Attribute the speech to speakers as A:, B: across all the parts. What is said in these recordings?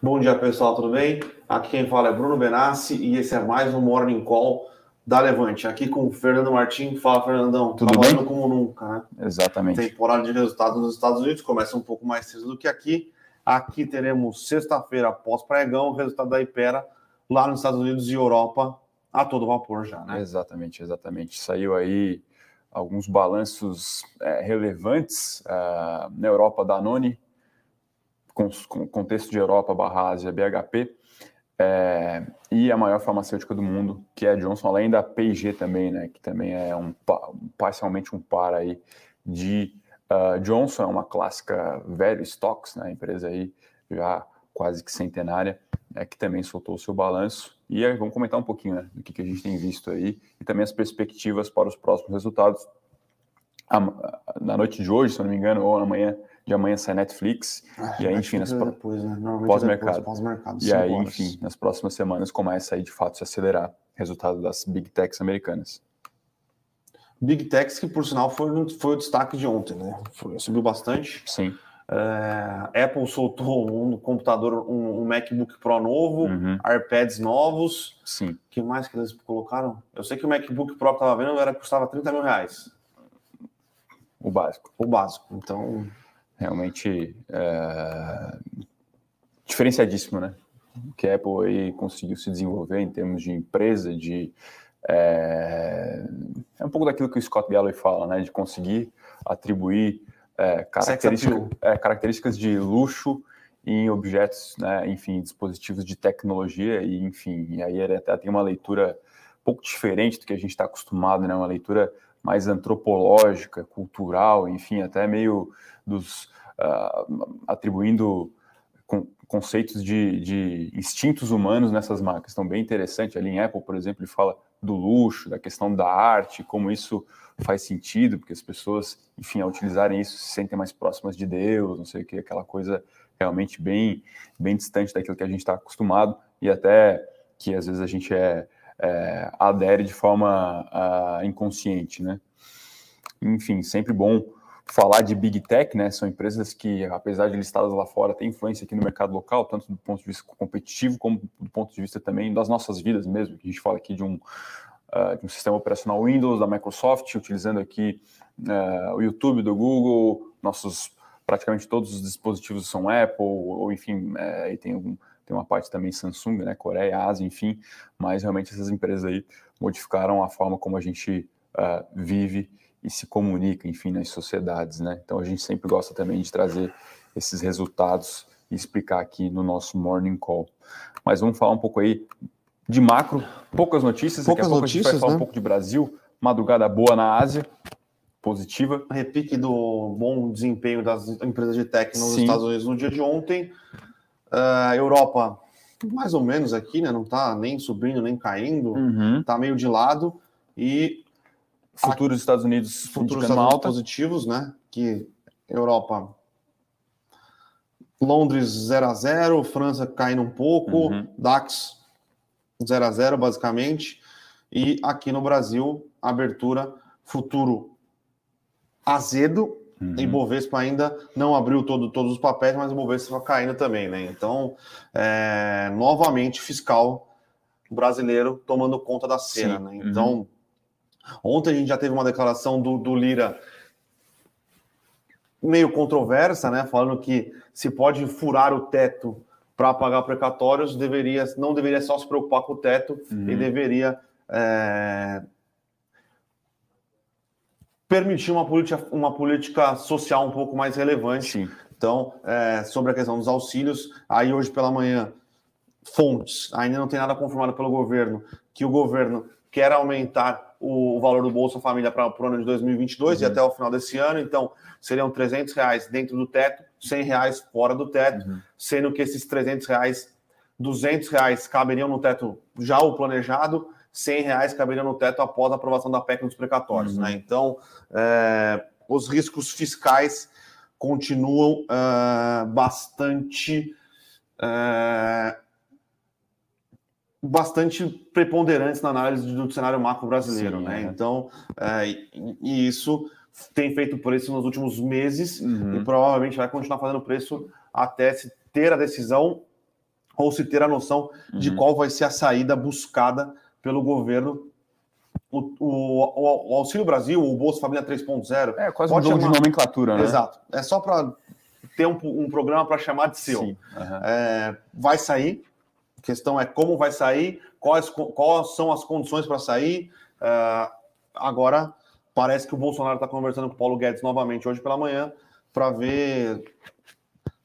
A: Bom dia, pessoal, tudo bem? Aqui quem fala é Bruno Benassi e esse é mais um Morning Call da Levante. Aqui com o Fernando Martim. Fala, Fernandão.
B: Tudo Trabalhando
A: bem? como nunca, né?
B: Exatamente.
A: Temporada de resultados nos Estados Unidos começa um pouco mais cedo do que aqui. Aqui teremos sexta-feira, pós-pregão, o resultado da Ipera lá nos Estados Unidos e Europa a todo vapor já, né?
B: Exatamente, exatamente. Saiu aí alguns balanços é, relevantes uh, na Europa da Noni, com, com contexto de Europa barra Ásia, BHP, é, e a maior farmacêutica do mundo, que é a Johnson, além da P&G também, né, que também é um parcialmente um par aí de uh, Johnson, é uma clássica velho stocks, né, empresa aí já quase que centenária, é, que também soltou o seu balanço. E aí, vamos comentar um pouquinho né, do que, que a gente tem visto aí e também as perspectivas para os próximos resultados. Na noite de hoje, se não me engano, ou amanhã, de amanhã sai Netflix,
A: ah,
B: e aí, enfim, nas
A: depois, né?
B: pós-mercado.
A: Pós
B: e aí, horas. enfim, nas próximas semanas começa aí de fato se acelerar resultado das Big Techs americanas.
A: Big Techs, que por sinal foi, foi o destaque de ontem, né? Foi, subiu bastante.
B: Sim.
A: É, Apple soltou um computador, um, um MacBook Pro novo, uhum. iPads novos.
B: Sim.
A: que mais que eles colocaram? Eu sei que o MacBook Pro que estava vendo era custava 30 mil reais.
B: O básico.
A: O básico. Então,
B: realmente é, diferenciadíssimo, né? Que a Apple aí conseguiu se desenvolver em termos de empresa, de é, é um pouco daquilo que o Scott Galloway fala, né? De conseguir atribuir é, característica, é, características de luxo em objetos, né? Enfim, dispositivos de tecnologia e, enfim, e aí ele até tem uma leitura um pouco diferente do que a gente está acostumado, né? Uma leitura mais antropológica, cultural, enfim, até meio dos uh, atribuindo con conceitos de, de, instintos humanos nessas marcas. Então, bem interessante. Ali em Apple, por exemplo, ele fala do luxo, da questão da arte, como isso faz sentido, porque as pessoas, enfim, ao utilizarem isso, se sentem mais próximas de Deus, não sei o que, aquela coisa realmente bem, bem distante daquilo que a gente está acostumado e até que às vezes a gente é, é adere de forma uh, inconsciente, né? Enfim, sempre bom falar de Big Tech, né? São empresas que, apesar de listadas lá fora, têm influência aqui no mercado local, tanto do ponto de vista competitivo, como do ponto de vista também das nossas vidas mesmo. A gente fala aqui de um, uh, de um sistema operacional Windows da Microsoft, utilizando aqui uh, o YouTube do Google, nossos praticamente todos os dispositivos são Apple, ou enfim, é, tem, um, tem uma parte também Samsung, né? Coreia, Ásia, enfim, mas realmente essas empresas aí modificaram a forma como a gente uh, vive e se comunica, enfim, nas sociedades, né? Então a gente sempre gosta também de trazer esses resultados e explicar aqui no nosso Morning Call. Mas vamos falar um pouco aí de macro, poucas notícias,
A: poucas daqui a pouco notícias, a gente vai falar
B: né? um pouco de Brasil, madrugada boa na Ásia, positiva.
A: Repique do bom desempenho das empresas de tech nos Sim. Estados Unidos no dia de ontem. Uh, Europa, mais ou menos aqui, né? Não está nem subindo nem caindo,
B: uhum.
A: tá meio de lado. E
B: futuros a... Estados Unidos
A: futuros Estados Unidos positivos, né? Que Europa Londres 0 a 0, França caindo um pouco, uhum. DAX 0 a 0 basicamente. E aqui no Brasil, abertura futuro azedo. Uhum. E Bovespa ainda não abriu todo, todos os papéis, mas o Bovespa está caindo também, né? Então, é, novamente, fiscal brasileiro tomando conta da cena, Sim. né? Então, uhum. ontem a gente já teve uma declaração do, do Lira meio controversa, né? Falando que se pode furar o teto para pagar precatórios, deveria, não deveria só se preocupar com o teto uhum. e deveria é, permitir uma política, uma política social um pouco mais relevante.
B: Sim.
A: Então, é, sobre a questão dos auxílios, aí hoje pela manhã, fontes, ainda não tem nada confirmado pelo governo, que o governo quer aumentar o, valor do Bolsa Família para o ano de 2022 uhum. e até o final desse ano. Então, seriam 300 reais dentro do teto, 100 reais fora do teto, uhum. sendo que esses 300 reais, 200 reais caberiam no teto já o planejado 100 reais caberiam no teto após a aprovação da PEC dos precatórios. Uhum. Né? Então, é, os riscos fiscais continuam é, bastante é, bastante preponderantes na análise do cenário macro brasileiro, Sim, né? É. Então, é, e isso tem feito preço nos últimos meses uhum. e provavelmente vai continuar fazendo preço até se ter a decisão ou se ter a noção uhum. de qual vai ser a saída buscada pelo governo. O, o, o Auxílio Brasil, o Bolsa Família 3.0.
B: É quase um jogo chamar... de nomenclatura, né?
A: Exato. É só para ter um, um programa para chamar de seu. Uhum. É, vai sair. A questão é como vai sair, quais, quais são as condições para sair. É, agora, parece que o Bolsonaro está conversando com o Paulo Guedes novamente hoje pela manhã para ver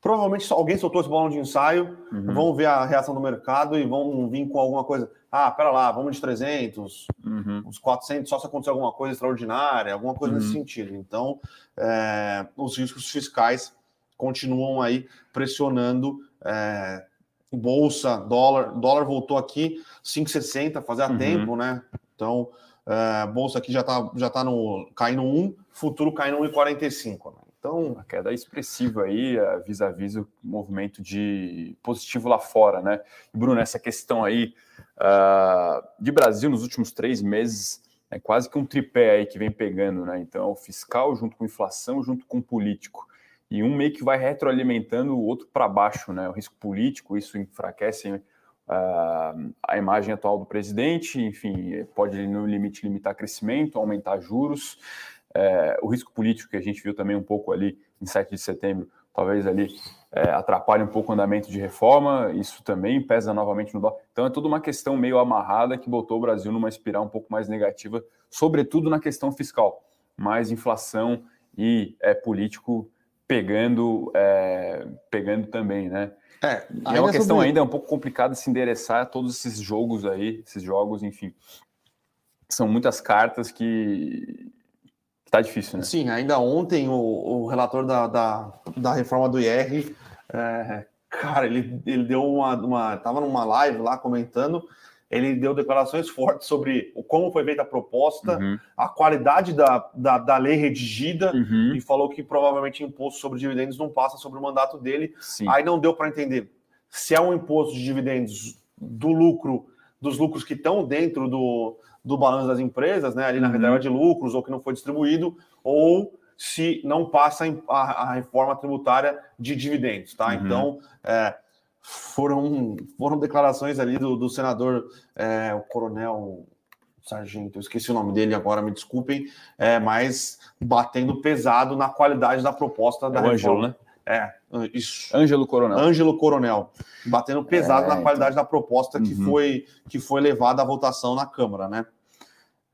A: Provavelmente alguém soltou esse balão de ensaio, uhum. vão ver a reação do mercado e vão vir com alguma coisa. Ah, pera lá, vamos de 300, uhum. uns 400, só se acontecer alguma coisa extraordinária, alguma coisa uhum. nesse sentido. Então, é, os riscos fiscais continuam aí pressionando é, bolsa, dólar. Dólar voltou aqui 5,60 fazia uhum. tempo, né? Então, é, bolsa aqui já está já tá no, caindo 1, futuro caindo 1,45. Né?
B: Então, a queda é expressiva aí, vis-a-vis o movimento de positivo lá fora, né? E, Bruno, essa questão aí de Brasil nos últimos três meses é quase que um tripé aí que vem pegando, né? Então, o fiscal junto com inflação, junto com político. E um meio que vai retroalimentando o outro para baixo, né? O risco político, isso enfraquece uh, a imagem atual do presidente, enfim, pode no limite limitar crescimento, aumentar juros. É, o risco político que a gente viu também um pouco ali em 7 de setembro, talvez ali é, atrapalhe um pouco o andamento de reforma, isso também pesa novamente no dólar. Então é tudo uma questão meio amarrada que botou o Brasil numa espiral um pouco mais negativa, sobretudo na questão fiscal, mais inflação e é, político pegando, é, pegando também, né? É, é uma questão sobre... ainda um pouco complicada de se endereçar todos esses jogos aí, esses jogos, enfim. São muitas cartas que Tá difícil, né?
A: Sim, ainda ontem o, o relator da, da, da, reforma do IR, é, cara, ele, ele deu uma, uma. Tava numa live lá comentando, ele deu declarações fortes sobre como foi feita a proposta, uhum. a qualidade da, da, da lei redigida, uhum. e falou que provavelmente imposto sobre dividendos não passa sobre o mandato dele. Sim. Aí não deu para entender se é um imposto de dividendos do lucro, dos lucros que estão dentro do, do balanço das empresas, né, ali na uhum. reserva de lucros, ou que não foi distribuído, ou se não passa a, a reforma tributária de dividendos, tá? Uhum. Então, é, foram, foram declarações ali do, do senador, é, o coronel sargento, eu esqueci o nome dele agora, me desculpem, é, mas batendo pesado na qualidade da proposta da é reforma. Ângelo, né? É, isso.
B: Ângelo Coronel.
A: Ângelo Coronel, batendo pesado é, na qualidade então... da proposta que, uhum. foi, que foi levada à votação na Câmara, né?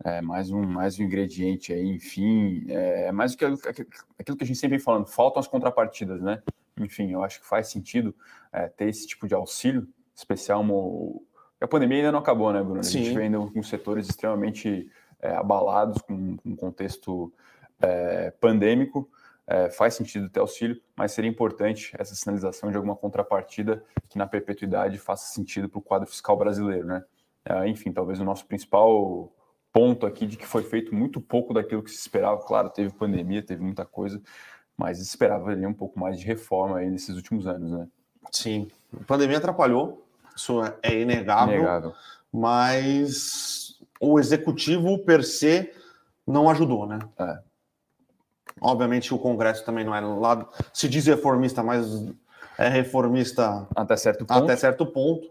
B: É, mais, um, mais um ingrediente aí, enfim, é mais do que aquilo que a gente sempre vem falando, faltam as contrapartidas, né? Enfim, eu acho que faz sentido é, ter esse tipo de auxílio especial. Mo... A pandemia ainda não acabou, né, Bruno? A Sim. gente vem ainda com setores extremamente é, abalados, com, com um contexto é, pandêmico, é, faz sentido ter auxílio, mas seria importante essa sinalização de alguma contrapartida que na perpetuidade faça sentido para o quadro fiscal brasileiro, né? É, enfim, talvez o nosso principal ponto aqui de que foi feito muito pouco daquilo que se esperava. Claro, teve pandemia, teve muita coisa, mas esperava ali um pouco mais de reforma aí nesses últimos anos, né?
A: Sim, a pandemia atrapalhou, isso é inegável, inegável. mas o executivo per se não ajudou, né? É. Obviamente o Congresso também não é lá, se diz reformista, mas é reformista
B: até certo ponto.
A: Até certo ponto.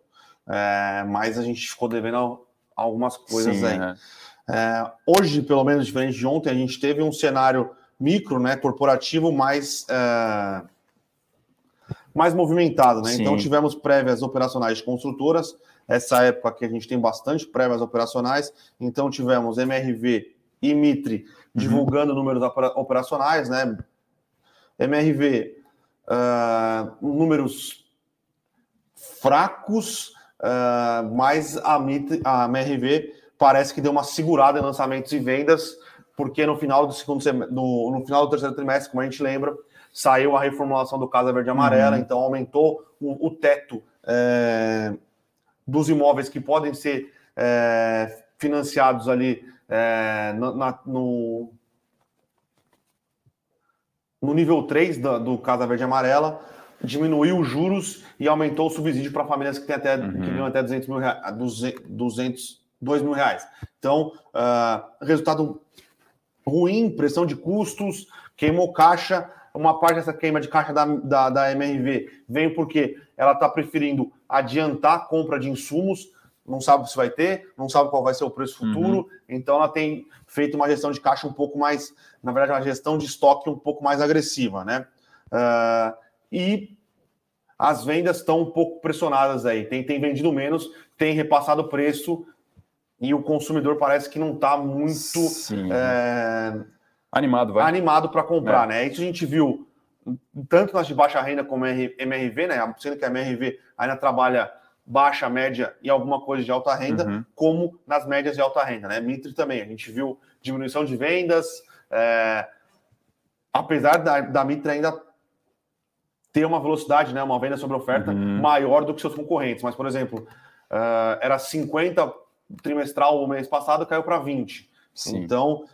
A: É, mas a gente ficou devendo algumas coisas Sim, aí. É. É, hoje, pelo menos diferente de ontem, a gente teve um cenário micro, né, corporativo mais é, mais movimentado, né? Então, Sim. Então tivemos prévias operacionais de construtoras. Essa época que a gente tem bastante prévias operacionais. Então tivemos MRV e Mitre divulgando uhum. números operacionais, né? MRV, uh, números fracos, uh, mas a, Mitre, a MRV parece que deu uma segurada em lançamentos e vendas, porque no final do segundo no, no final do terceiro trimestre, como a gente lembra, saiu a reformulação do Casa Verde Amarela, uhum. então aumentou o, o teto é, dos imóveis que podem ser é, financiados ali é, na, no, no nível 3 do, do Casa Verde Amarela, diminuiu os juros e aumentou o subsídio para famílias que têm até, uhum. que ganham até 200 mil reais, 200, 2 mil reais. Então, uh, resultado ruim, pressão de custos, queimou caixa, uma parte dessa queima de caixa da, da, da MRV vem porque ela está preferindo adiantar a compra de insumos, não sabe se vai ter, não sabe qual vai ser o preço uhum. futuro, uhum. então ela tem feito uma gestão de caixa um pouco mais, na verdade, uma gestão de estoque um pouco mais agressiva, né? Uh, e as vendas estão um pouco pressionadas aí, tem, tem vendido menos, tem repassado o preço e o consumidor parece que não está muito é,
B: animado, vai.
A: animado para comprar, é. né? Isso a gente viu tanto nas de baixa renda como MRV, né? Sendo que a MRV ainda trabalha baixa, média e alguma coisa de alta renda, uhum. como nas médias de alta renda, né? Mitre também, a gente viu diminuição de vendas, é, apesar da, da Mitre ainda ter uma velocidade, né? Uma venda sobre oferta uhum. maior do que seus concorrentes, mas, por exemplo, uh, era 50 trimestral o mês passado, caiu para 20. Sim. Então,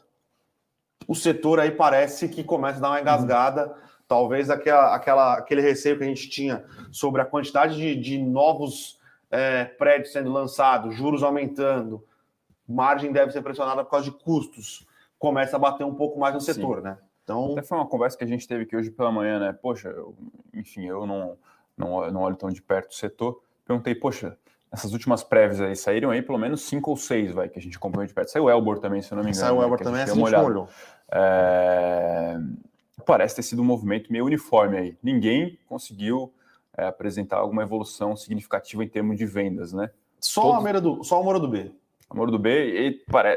A: o setor aí parece que começa a dar uma engasgada. Uhum. Talvez aquela, aquela, aquele receio que a gente tinha sobre a quantidade de, de novos é, prédios sendo lançados, juros aumentando, margem deve ser pressionada por causa de custos, começa a bater um pouco mais no setor, Sim. né?
B: Então... Até foi uma conversa que a gente teve aqui hoje pela manhã, né? Poxa, eu, enfim, eu não, não, não olho tão de perto o setor. Perguntei, poxa, essas últimas prévias aí saíram aí pelo menos cinco ou seis, vai, que a gente acompanhou de perto. Saiu o Elbor também, se eu não me engano.
A: Saiu o
B: né,
A: Elbor também, a gente, a gente olhou.
B: É... Parece ter sido um movimento meio uniforme aí. Ninguém conseguiu é, apresentar alguma evolução significativa em termos de vendas, né?
A: Só Todos... a Mora do, só a Mora do B.
B: A Mora do B, e para...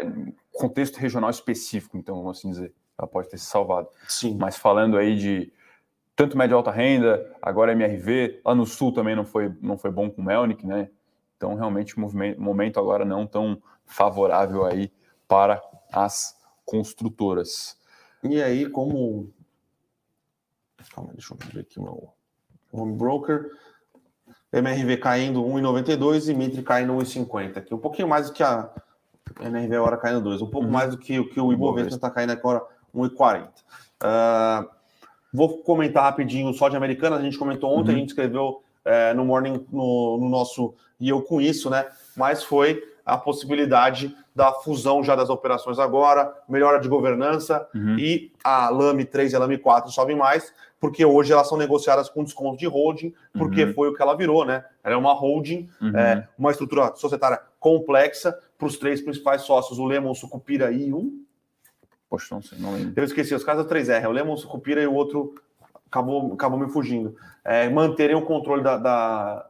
B: contexto regional específico, então, vamos assim dizer. Ela pode ter se salvado.
A: Sim.
B: Mas falando aí de tanto média alta renda, agora MRV, lá no sul também não foi, não foi bom com o Melnick, né? Então, realmente, o momento agora não tão favorável aí para as construtoras.
A: E aí, como. Calma, deixa eu ver aqui o meu home broker. MRV caindo 1,92 e Mitre caindo 1,50. Aqui um pouquinho mais do que a MRV agora caindo 2, um pouco uhum. mais do que, que o Ibovespa está caindo agora 1,40. Uh, ah, vou comentar rapidinho só de Americanas. A gente comentou ontem, uhum. a gente escreveu é, no Morning, no, no, nosso e eu com isso, né? Mas foi a possibilidade da fusão já das operações agora, melhora de governança uhum. e a LAME 3 e a LAME 4 sobem mais, porque hoje elas são negociadas com desconto de holding, porque uhum. foi o que ela virou, né? Ela é uma holding, uhum. é, uma estrutura societária complexa para os três principais sócios, o Lemon, Sucupira e um.
B: Poxa, não sei, não lembro.
A: Eu esqueci, os casos 3R, é o Lemon, Sucupira e o outro acabou, acabou me fugindo. É, manterem o controle da, da,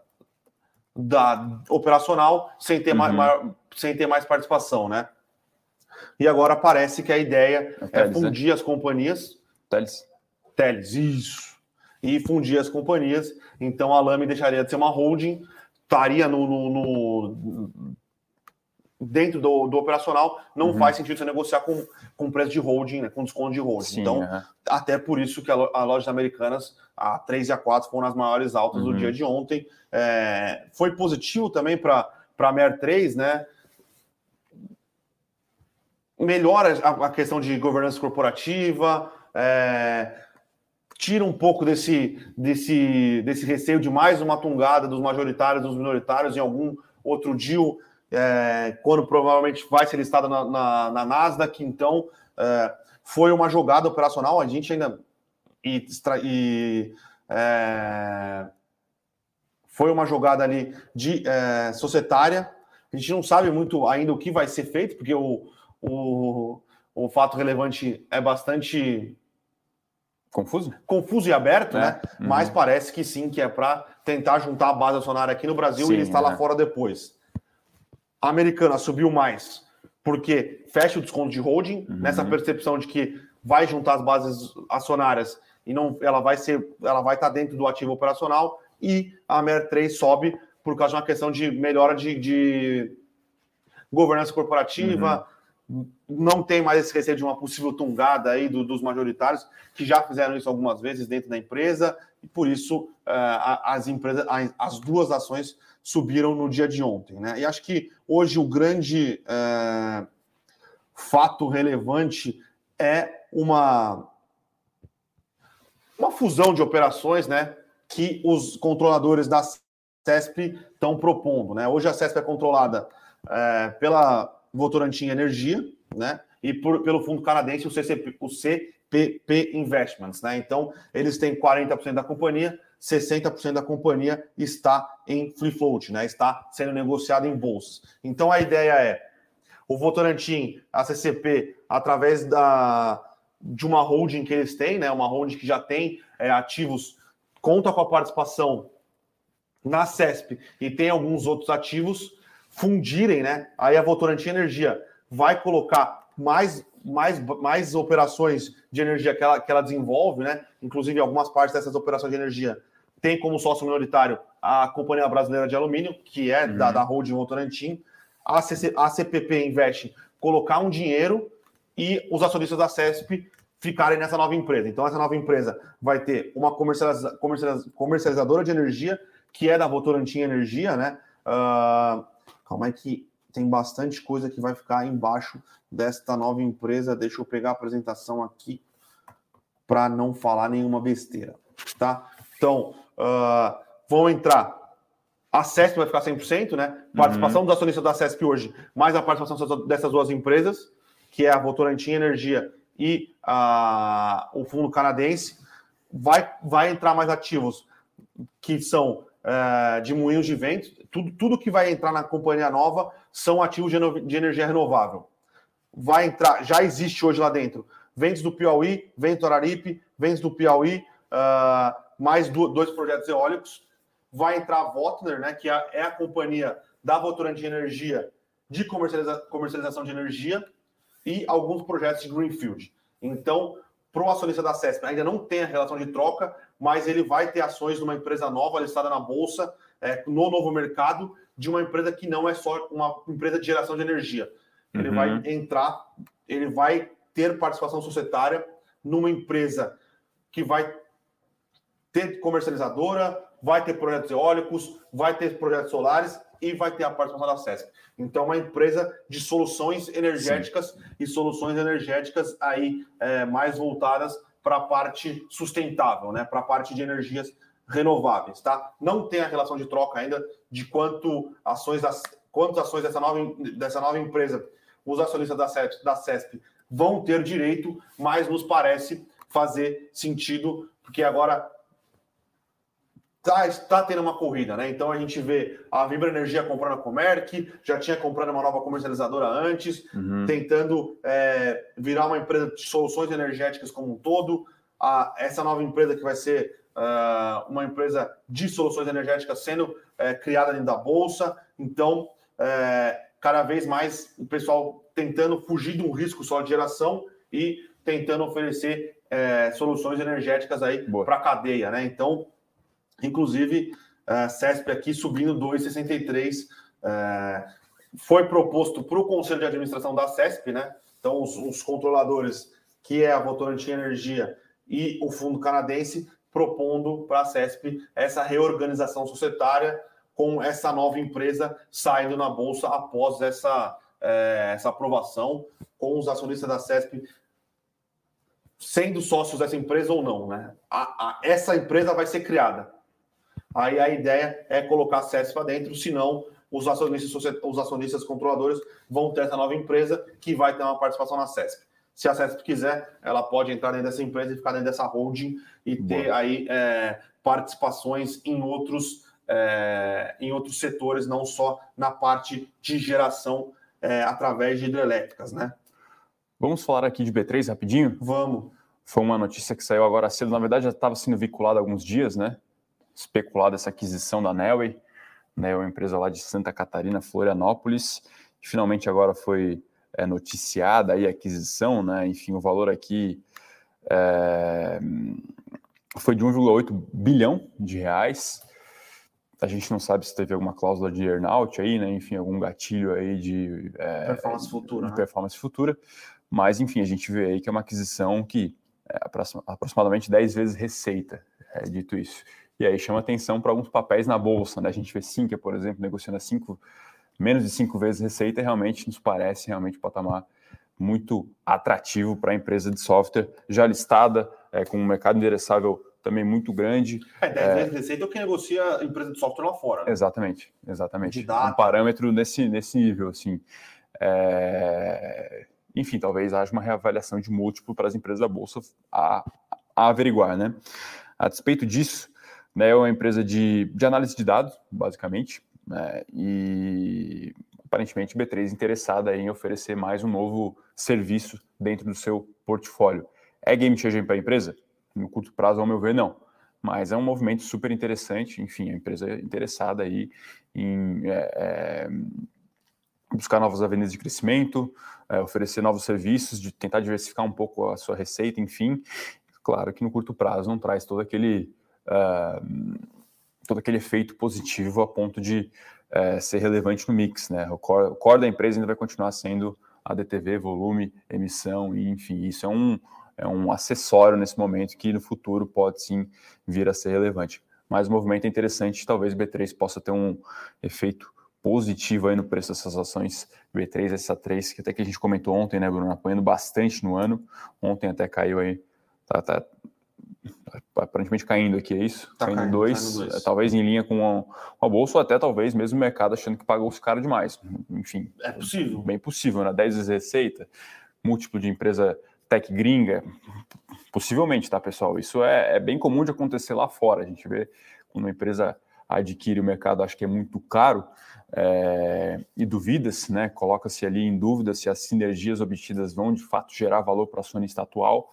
A: da operacional sem ter, uhum. mais, maior, sem ter mais participação, né? E agora parece que a ideia é, é fundir né? as companhias.
B: Teles.
A: Teles, isso. E fundir as companhias. Então a Lame deixaria de ser uma holding, estaria no, no, no dentro do, do operacional, não uhum. faz sentido você negociar com, com preço de holding, né, com desconto de holding. Sim, então, uhum. até por isso que a, a lojas americanas, a 3 e a 4, foram as maiores altas uhum. do dia de ontem. É, foi positivo também para a MER 3, né? Melhora a, a questão de governança corporativa, é, tira um pouco desse, desse, desse receio de mais uma tungada dos majoritários, dos minoritários em algum outro deal é, quando provavelmente vai ser listada na, na, na Nasdaq. Então, é, foi uma jogada operacional. A gente ainda. E, e é, foi uma jogada ali de é, societária. A gente não sabe muito ainda o que vai ser feito, porque o, o, o fato relevante é bastante
B: confuso,
A: confuso e aberto, é. né? Uhum. Mas parece que sim, que é para tentar juntar a base acionária aqui no Brasil sim, e listar é. lá fora depois a americana subiu mais porque fecha o desconto de holding, uhum. nessa percepção de que vai juntar as bases acionárias e não ela vai ser, ela vai estar dentro do ativo operacional, e a MER3 sobe por causa de uma questão de melhora de, de governança corporativa. Uhum. Não tem mais esse receio de uma possível tungada aí do, dos majoritários, que já fizeram isso algumas vezes dentro da empresa, e por isso uh, as empresas, as duas ações subiram no dia de ontem. Né? E acho que hoje o grande é, fato relevante é uma, uma fusão de operações né, que os controladores da CESP estão propondo. Né? Hoje a CESP é controlada é, pela Votorantim Energia né, e por, pelo fundo canadense, o, CCP, o ACPP Investments, né? Então, eles têm 40% da companhia, 60% da companhia está em free float, né? Está sendo negociado em bolsa. Então, a ideia é o Votorantim, a CCP, através da, de uma holding que eles têm, né? Uma holding que já tem é, ativos, conta com a participação na CESP e tem alguns outros ativos, fundirem, né? Aí a Votorantim Energia vai colocar mais, mais, mais operações de energia que ela, que ela desenvolve, né? Inclusive, algumas partes dessas operações de energia tem como sócio minoritário a Companhia Brasileira de Alumínio, que é uhum. da, da holding Votorantim a, CC, a CPP investe colocar um dinheiro e os acionistas da CESP ficarem nessa nova empresa. Então, essa nova empresa vai ter uma comercializa, comercializa, comercializadora de energia, que é da Votorantim Energia, né? Uh, calma aí que tem bastante coisa que vai ficar embaixo desta nova empresa. Deixa eu pegar a apresentação aqui para não falar nenhuma besteira, tá? Então, uh, vão entrar a CESP vai ficar 100%, né? Participação uhum. dos acionistas da CESP hoje, mais a participação dessas duas empresas, que é a Votorantim Energia e a, o fundo canadense, vai, vai entrar mais ativos que são é, de moinhos de vento. Tudo, tudo que vai entrar na companhia nova são ativos de, de energia renovável. Vai entrar, já existe hoje lá dentro, ventos do Piauí, vento do Araripe, ventos do Piauí, uh, mais do, dois projetos eólicos vai entrar a Votner, né, que é, é a companhia da Votorantim Energia de comercializa comercialização de energia e alguns projetos de Greenfield. Então, para o acionista da CESP ainda não tem a relação de troca, mas ele vai ter ações de uma empresa nova listada na Bolsa, é, no novo mercado, de uma empresa que não é só uma empresa de geração de energia. Ele uhum. vai entrar, ele vai ter participação societária numa empresa que vai ter comercializadora, vai ter projetos eólicos, vai ter projetos solares e vai ter a participação da CESP. Então, uma empresa de soluções energéticas Sim. e soluções energéticas aí é, mais voltadas para a parte sustentável, né? Para a parte de energias renováveis, tá? Não tem a relação de troca ainda de quanto ações das quantas ações dessa nova, dessa nova empresa os acionistas da CESP, da CESP vão ter direito, mas nos parece fazer sentido, porque agora Tá, está tendo uma corrida, né? Então a gente vê a Vibra Energia comprando a Comerc, já tinha comprado uma nova comercializadora antes, uhum. tentando é, virar uma empresa de soluções energéticas como um todo. A, essa nova empresa que vai ser uh, uma empresa de soluções energéticas sendo é, criada dentro da Bolsa. Então, é, cada vez mais o pessoal tentando fugir de um risco só de geração e tentando oferecer é, soluções energéticas aí para a cadeia, né? Então, Inclusive, a CESP aqui subindo 2,63. É, foi proposto para o Conselho de Administração da CESP, né? Então, os, os controladores, que é a Votorantim Energia e o Fundo Canadense, propondo para a CESP essa reorganização societária com essa nova empresa saindo na Bolsa após essa, é, essa aprovação, com os acionistas da CESP sendo sócios dessa empresa ou não, né? A, a, essa empresa vai ser criada aí a ideia é colocar a CES para dentro, senão os acionistas, os acionistas controladores vão ter essa nova empresa que vai ter uma participação na CESP. Se a CESP quiser, ela pode entrar dentro dessa empresa e ficar dentro dessa holding e ter Boa. aí é, participações em outros, é, em outros setores, não só na parte de geração é, através de hidrelétricas, né?
B: Vamos falar aqui de B3 rapidinho?
A: Vamos.
B: Foi uma notícia que saiu agora cedo, na verdade já estava sendo vinculada há alguns dias, né? especulado essa aquisição da Nelway, né, uma empresa lá de Santa Catarina, Florianópolis, finalmente agora foi é, noticiada aí a aquisição, né, enfim, o valor aqui é, foi de 1,8 bilhão de reais, a gente não sabe se teve alguma cláusula de earnout aí, né, enfim, algum gatilho aí de...
A: É, performance futura.
B: De né? performance futura, mas enfim, a gente vê aí que é uma aquisição que é aproximadamente 10 vezes receita, é dito isso. E aí chama atenção para alguns papéis na bolsa, né? A gente vê Sinqia, por exemplo, negociando a cinco, menos de cinco vezes receita, realmente nos parece realmente um patamar muito atrativo para a empresa de software já listada, é, com um mercado endereçável também muito grande.
A: É, 10 é, vezes receita é o que negocia a empresa de software lá fora. Né?
B: Exatamente, exatamente. Um parâmetro nesse, nesse nível, assim. É... enfim, talvez haja uma reavaliação de múltiplo para as empresas da Bolsa a, a averiguar, né? A despeito disso, né, é uma empresa de, de análise de dados, basicamente, né, e aparentemente B3 interessada em oferecer mais um novo serviço dentro do seu portfólio. É game changer para a empresa? No curto prazo, ao meu ver, não. Mas é um movimento super interessante, enfim, a empresa é interessada aí em é, é, buscar novas avenidas de crescimento, é, oferecer novos serviços, de tentar diversificar um pouco a sua receita, enfim. Claro que no curto prazo não traz todo aquele, uh, todo aquele efeito positivo a ponto de uh, ser relevante no mix. Né? O, core, o core da empresa ainda vai continuar sendo a DTV, volume, emissão, e enfim, isso é um, é um acessório nesse momento que no futuro pode sim vir a ser relevante. Mas o movimento é interessante, talvez B3 possa ter um efeito positivo aí no preço dessas ações B3, essa 3, que até que a gente comentou ontem, né, Bruno, apanhando bastante no ano. Ontem até caiu aí, tá, tá aparentemente caindo aqui, é isso? Tá caindo, dois. É, talvez em linha com a, com a, bolsa, ou até talvez mesmo o mercado achando que pagou os caras demais. Enfim.
A: É possível.
B: Bem possível, né? 10 vezes receita, múltiplo de empresa tech gringa, possivelmente, tá, pessoal? Isso é, é bem comum de acontecer lá fora. A gente vê quando uma empresa adquire o mercado, acho que é muito caro, é, e duvida-se, né? Coloca-se ali em dúvida se as sinergias obtidas vão de fato gerar valor para a acionista atual.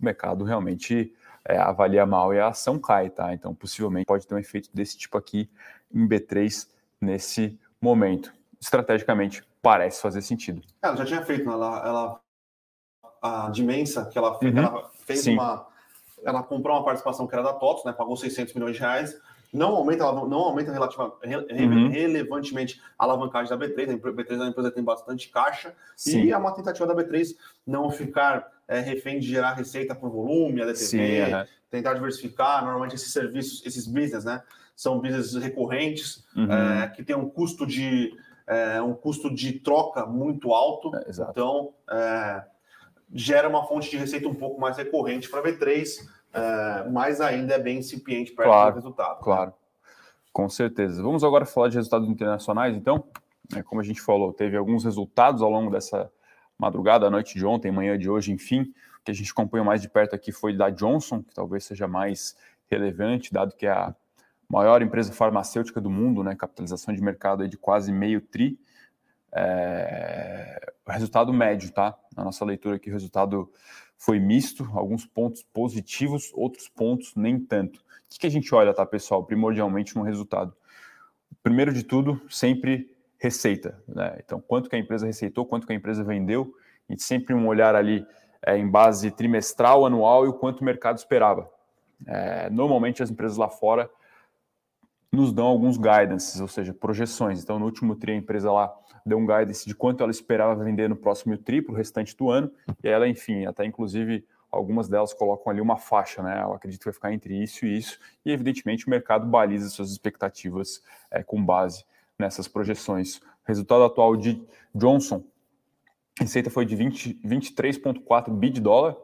B: O mercado realmente é, avalia mal e a ação cai, tá? Então, possivelmente pode ter um efeito desse tipo aqui em B3 nesse momento. Estrategicamente, parece fazer sentido.
A: Ela já tinha feito, né? ela, ela a Dimensa, que ela, uhum. ela fez Sim. uma. Ela comprou uma participação que era da TOTS, né? Pagou 600 milhões de reais não aumenta, não aumenta relativa, uhum. relevantemente a alavancagem da B3. A B3 é uma empresa que tem bastante caixa Sim. e é uma tentativa da B3 não ficar é, refém de gerar receita por volume, a DTV, Sim, uhum. tentar diversificar. Normalmente esses serviços, esses business, né, são business recorrentes uhum. é, que tem um custo de é, um custo de troca muito alto. É, então é, gera uma fonte de receita um pouco mais recorrente para a B3 uh, mas ainda é bem incipiente para claro, o resultado.
B: Né? Claro, né? com certeza. Vamos agora falar de resultados internacionais, então. É, como a gente falou, teve alguns resultados ao longo dessa madrugada, noite de ontem, manhã de hoje, enfim. O que a gente acompanhou mais de perto aqui foi da Johnson, que talvez seja mais relevante, dado que é a maior empresa farmacêutica do mundo, né, capitalização de mercado de quase meio tri. É... Resultado médio, tá? Na nossa leitura aqui, o resultado foi misto, alguns pontos positivos, outros pontos nem tanto. O que a gente olha, tá, pessoal? Primordialmente no resultado. Primeiro de tudo, sempre receita. Né? Então, quanto que a empresa receitou, quanto que a empresa vendeu, gente sempre um olhar ali é, em base trimestral, anual e o quanto o mercado esperava. É, normalmente as empresas lá fora nos dão alguns guidances, ou seja, projeções. Então, no último TRI, a empresa lá deu um guidance de quanto ela esperava vender no próximo TRI, para o restante do ano, e ela, enfim, até inclusive algumas delas colocam ali uma faixa, né? Eu acredito que vai ficar entre isso e isso, e evidentemente o mercado baliza suas expectativas é, com base nessas projeções. O resultado atual de Johnson, receita foi de 23,4 bi de dólar,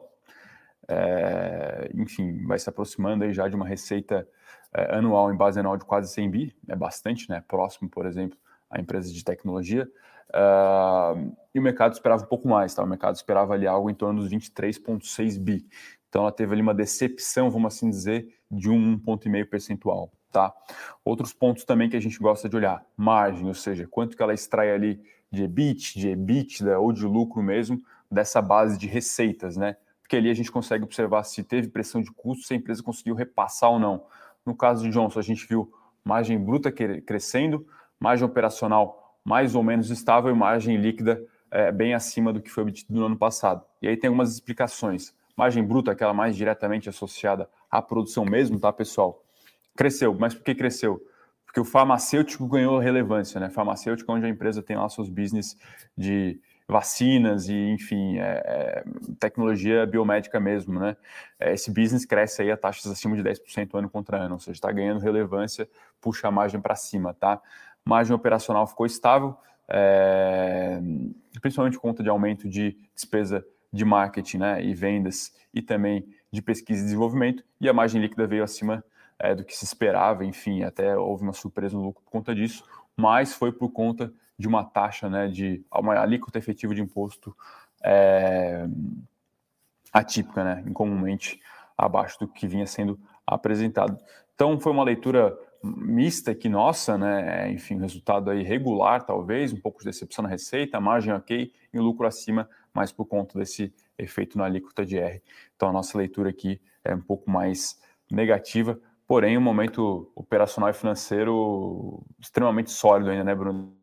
B: é, enfim, vai se aproximando aí já de uma receita é, anual em base anual de quase 100 bi, é bastante, né? Próximo, por exemplo, a empresas de tecnologia. Uh, e o mercado esperava um pouco mais, tá? O mercado esperava ali algo em torno dos 23,6 bi. Então ela teve ali uma decepção, vamos assim dizer, de um ponto e meio percentual, tá? Outros pontos também que a gente gosta de olhar, margem, ou seja, quanto que ela extrai ali de EBIT, de EBITDA ou de lucro mesmo dessa base de receitas, né? Porque ali a gente consegue observar se teve pressão de custo, se a empresa conseguiu repassar ou não. No caso de Johnson, a gente viu margem bruta crescendo, margem operacional mais ou menos estável e margem líquida é, bem acima do que foi obtido no ano passado. E aí tem algumas explicações. Margem bruta, aquela mais diretamente associada à produção mesmo, tá, pessoal? Cresceu, mas por que cresceu? Porque o farmacêutico ganhou relevância, né? Farmacêutico é onde a empresa tem lá seus business de vacinas e, enfim, é, é, tecnologia biomédica mesmo, né? É, esse business cresce aí a taxas acima de 10% ano contra ano, ou seja, está ganhando relevância, puxa a margem para cima, tá? Margem operacional ficou estável, é, principalmente por conta de aumento de despesa de marketing né, e vendas e também de pesquisa e desenvolvimento, e a margem líquida veio acima é, do que se esperava, enfim, até houve uma surpresa no lucro por conta disso, mas foi por conta de uma taxa, né, de uma alíquota efetiva de imposto é, atípica, né? incomumente abaixo do que vinha sendo apresentado. Então foi uma leitura mista aqui nossa, né? Enfim, resultado aí regular, talvez, um pouco de decepção na receita, margem ok e lucro acima, mas por conta desse efeito na alíquota de R. Então a nossa leitura aqui é um pouco mais negativa, porém um momento operacional e financeiro extremamente sólido ainda, né, Bruno?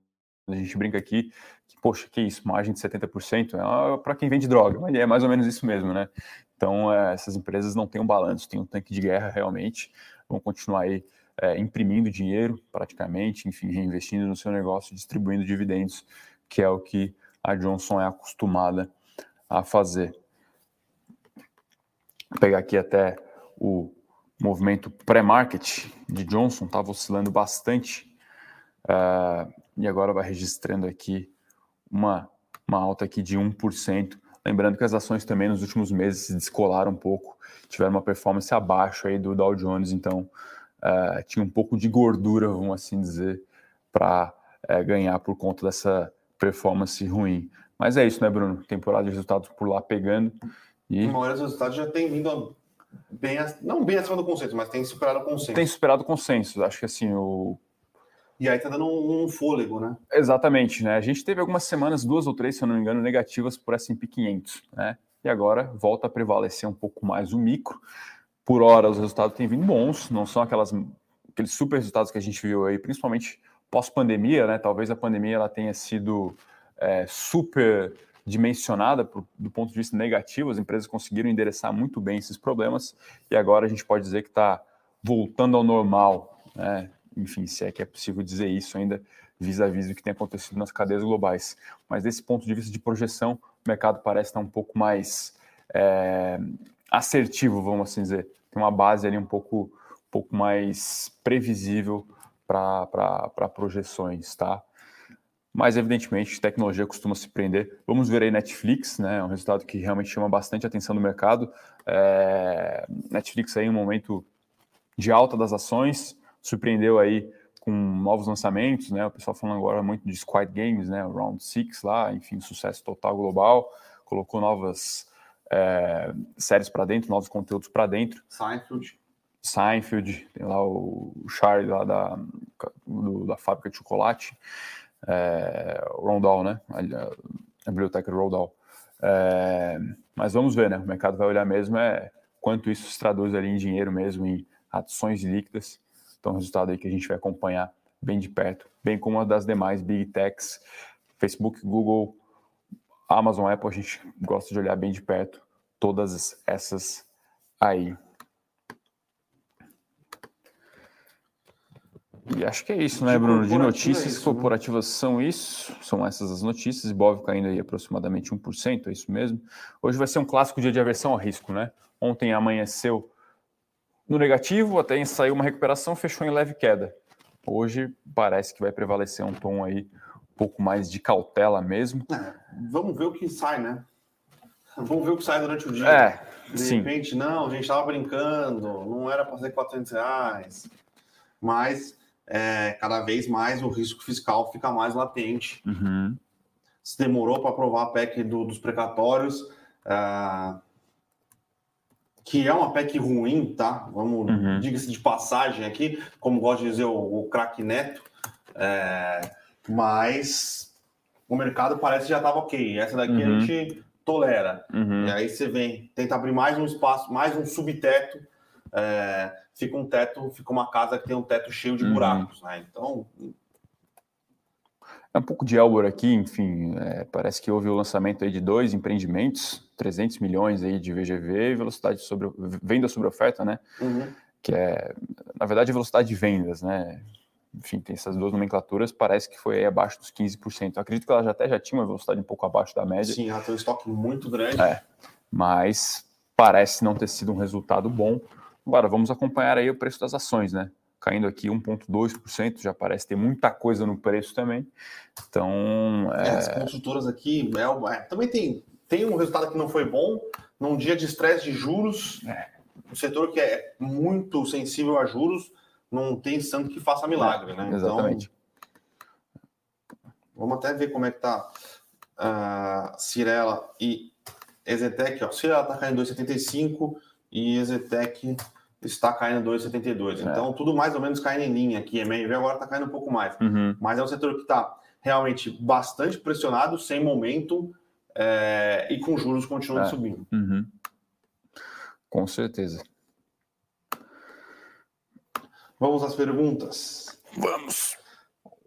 B: A gente brinca aqui que, poxa, que isso, margem de 70% é para quem vende droga, mas é mais ou menos isso mesmo, né? Então, é, essas empresas não têm um balanço, têm um tanque de guerra realmente, vão continuar aí é, imprimindo dinheiro praticamente, enfim, reinvestindo no seu negócio, distribuindo dividendos, que é o que a Johnson é acostumada a fazer. Vou pegar aqui até o movimento pré-market de Johnson, estava oscilando bastante uh, e agora vai registrando aqui uma, uma alta aqui de 1%. Lembrando que as ações também nos últimos meses se descolaram um pouco, tiveram uma performance abaixo aí do Dow Jones, então uh, tinha um pouco de gordura, vamos assim dizer, para uh, eh, ganhar por conta dessa performance ruim. Mas é isso, né, Bruno? Temporada de resultados por lá pegando.
A: E... A maioria dos resultados já tem vindo bem, não bem acima do consenso, mas tem superado o consenso.
B: Tem superado o consenso. Acho que assim, o.
A: E aí tá dando um, um, fôlego, né?
B: Exatamente, né? A gente teve algumas semanas, duas ou três, se eu não me engano, negativas por S&P 500, né? E agora volta a prevalecer um pouco mais o micro. Por hora, os resultados têm vindo bons, não são aquelas, aqueles super resultados que a gente viu aí, principalmente pós-pandemia, né? Talvez a pandemia ela tenha sido é, super dimensionada pro, do ponto de vista negativo, as empresas conseguiram endereçar muito bem esses problemas e agora a gente pode dizer que está voltando ao normal, né? enfim, se é que é possível dizer isso ainda vis-à-vis do que tem acontecido nas cadeias globais. Mas desse ponto de vista de projeção, o mercado parece estar um pouco mais é, assertivo, vamos assim dizer. Tem uma base ali um pouco, um pouco mais previsível para projeções, tá? Mas, evidentemente, tecnologia costuma se prender. Vamos ver aí Netflix, né? É um resultado que realmente chama bastante atenção do mercado. É... Netflix aí um momento de alta das ações, surpreendeu aí com novos lançamentos, né? O pessoal falando agora muito de Squid Games, né? O Round Six lá, enfim, sucesso total global. Colocou novas é... séries para dentro, novos conteúdos para dentro.
A: Seinfeld.
B: Seinfeld, tem lá o Charlie lá da, do, da fábrica de chocolate é, Rondal, né? A, biblioteca Rondal. É, mas vamos ver, né? O mercado vai olhar mesmo é quanto isso se traduz ali em dinheiro mesmo, em ações líquidas. Então, resultado aí que a gente vai acompanhar bem de perto, bem como uma das demais big techs, Facebook, Google, Amazon, Apple, a gente gosta de olhar bem de perto todas essas aí. E acho que é isso, né, Bruno? De notícias é isso, né? corporativas né? são isso, são essas as notícias. Bov caindo aí aproximadamente 1%, é isso mesmo. Hoje vai ser um clássico dia de aversão ao risco, né? Ontem amanheceu no negativo, até saiu uma recuperação, fechou em leve queda. Hoje parece que vai prevalecer um tom aí um pouco mais de cautela mesmo.
A: É, vamos ver o que sai, né? Vamos ver o que sai durante o dia.
B: É,
A: de
B: sim.
A: repente, não, a gente estava brincando, não era para ser 400 reais. Mas é, cada vez mais o risco fiscal fica mais latente.
B: Uhum.
A: Se demorou para aprovar a PEC do, dos precatórios, é, que é uma PEC ruim, tá? Vamos, uhum. diga-se de passagem aqui, como gosta de dizer o, o craque Neto, é, mas o mercado parece que já estava ok. Essa daqui uhum. a gente tolera.
B: Uhum.
A: E aí você vem, tenta abrir mais um espaço, mais um subteto é, fica um teto, fica uma casa que tem um teto cheio de uhum. buracos, né? Então.
B: É um pouco de Elbor aqui, enfim, é, parece que houve o lançamento aí de dois empreendimentos, 300 milhões aí de VGV e velocidade sobre venda sobre oferta, né?
A: Uhum.
B: Que é, na verdade, velocidade de vendas, né? Enfim, tem essas duas nomenclaturas, parece que foi abaixo dos 15%. Eu acredito que ela já até já tinha uma velocidade um pouco abaixo da média.
A: Sim, ela tem um estoque muito grande.
B: É, mas parece não ter sido um resultado bom. Agora, vamos acompanhar aí o preço das ações, né? Caindo aqui 1,2%, já parece ter muita coisa no preço também. Então.
A: É... É, as consultoras aqui, é, é, também tem, tem um resultado que não foi bom, num dia de estresse de juros.
B: É.
A: O setor que é muito sensível a juros não tem santo que faça milagre, né?
B: Exatamente.
A: Então, vamos até ver como é que tá. uh, Cirela e Ezetec, ó, Cirela está caindo 2,75 e Ezetec está caindo 2,72. É. Então, tudo mais ou menos caindo em linha aqui. MRV agora está caindo um pouco mais. Uhum. Mas é um setor que está realmente bastante pressionado, sem momento é, e com juros continuando é. subindo.
B: Uhum. Com certeza.
A: Vamos às perguntas.
B: Vamos.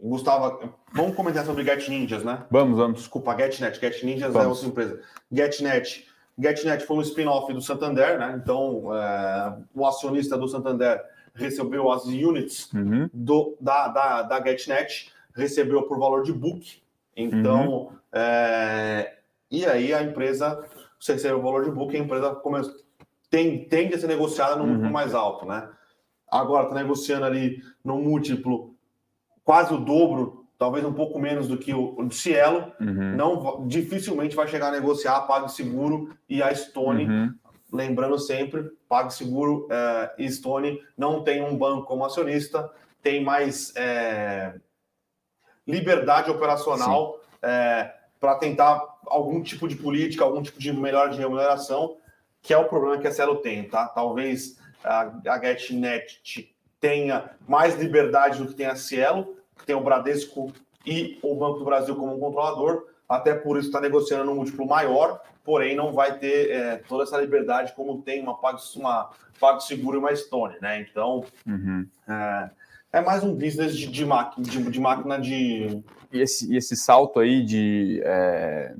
A: Gustavo, vamos comentar sobre Get Ninjas, né?
B: Vamos, vamos.
A: Desculpa, GetNet. Get Ninjas é vamos. é outra empresa. GetNet. GetNet foi um spin-off do Santander, né? Então, é, o acionista do Santander recebeu as units uhum. do, da, da, da GetNet, recebeu por valor de book. Então, uhum. é, e aí a empresa, você recebeu o valor de book, a empresa começa, tem, tende a ser negociada no uhum. mais alto, né? Agora está negociando ali no múltiplo quase o dobro, talvez um pouco menos do que o, o Cielo. Uhum. Não, dificilmente vai chegar a negociar a PagSeguro e a Stone. Uhum. Lembrando sempre, PagSeguro é, e Stone não tem um banco como acionista, tem mais é, liberdade operacional é, para tentar algum tipo de política, algum tipo de melhora de remuneração, que é o problema que a Cielo tem, tá? Talvez a, a GetNet tenha mais liberdade do que tem a Cielo, tem o Bradesco e o Banco do Brasil como controlador, até por isso está negociando um múltiplo maior, porém não vai ter é, toda essa liberdade como tem uma PagSeguro e uma Stone, né? Então, uhum. é, é, mais um business de, de, máquina, de, de, máquina de...
B: E esse, esse salto aí de... É...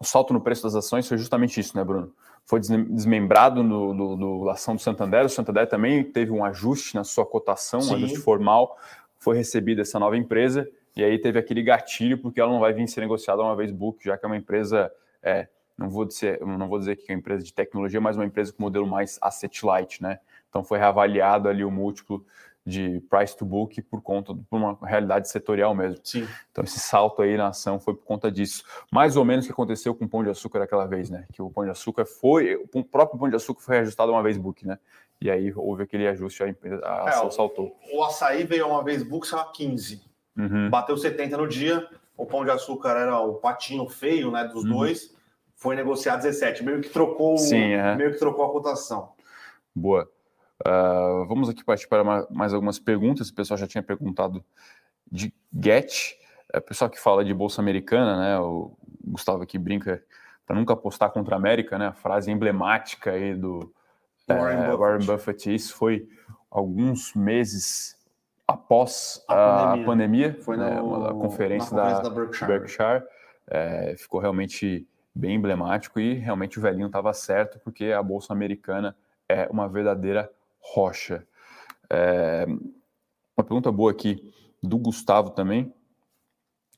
B: O salto no preço das ações foi justamente isso, né, Bruno? foi desmembrado no, no, no ação do Santander. O Santander também teve um ajuste na sua cotação, Sim. um ajuste formal. Foi recebida essa nova empresa e aí teve aquele gatilho porque ela não vai vir ser negociada uma vez book, já que é uma empresa, é, não vou dizer, não vou dizer que é uma empresa de tecnologia, mas uma empresa com modelo mais asset light, né? Então foi reavaliado ali o múltiplo de price to book por conta de uma realidade setorial mesmo.
A: Sim.
B: Então esse salto aí na ação foi por conta disso. Mais ou menos o que aconteceu com o Pão de Açúcar aquela vez, né? Que o Pão de Açúcar foi, o próprio Pão de Açúcar foi reajustado uma vez book, né? E aí houve aquele ajuste, a, a é, ação saltou.
A: O açaí veio uma vez book, saiu a 15. Uhum. Bateu 70 no dia, o Pão de Açúcar era o patinho feio, né, dos uhum. dois. Foi negociado 17, meio que trocou, Sim, é. meio que trocou a cotação.
B: Boa. Uh, vamos aqui partir para mais algumas perguntas. O pessoal já tinha perguntado de Get. É, o pessoal que fala de Bolsa Americana, né? O Gustavo aqui brinca para nunca apostar contra a América, né? A frase emblemática aí do Warren, é, Buffett. Warren Buffett. Isso foi alguns meses após a, a pandemia. pandemia.
A: Foi né,
B: na conferência, da, da, Berkshire. Berkshire. É, ficou realmente bem emblemático e realmente o velhinho estava certo, porque a Bolsa Americana é uma verdadeira Rocha. É, uma pergunta boa aqui do Gustavo também.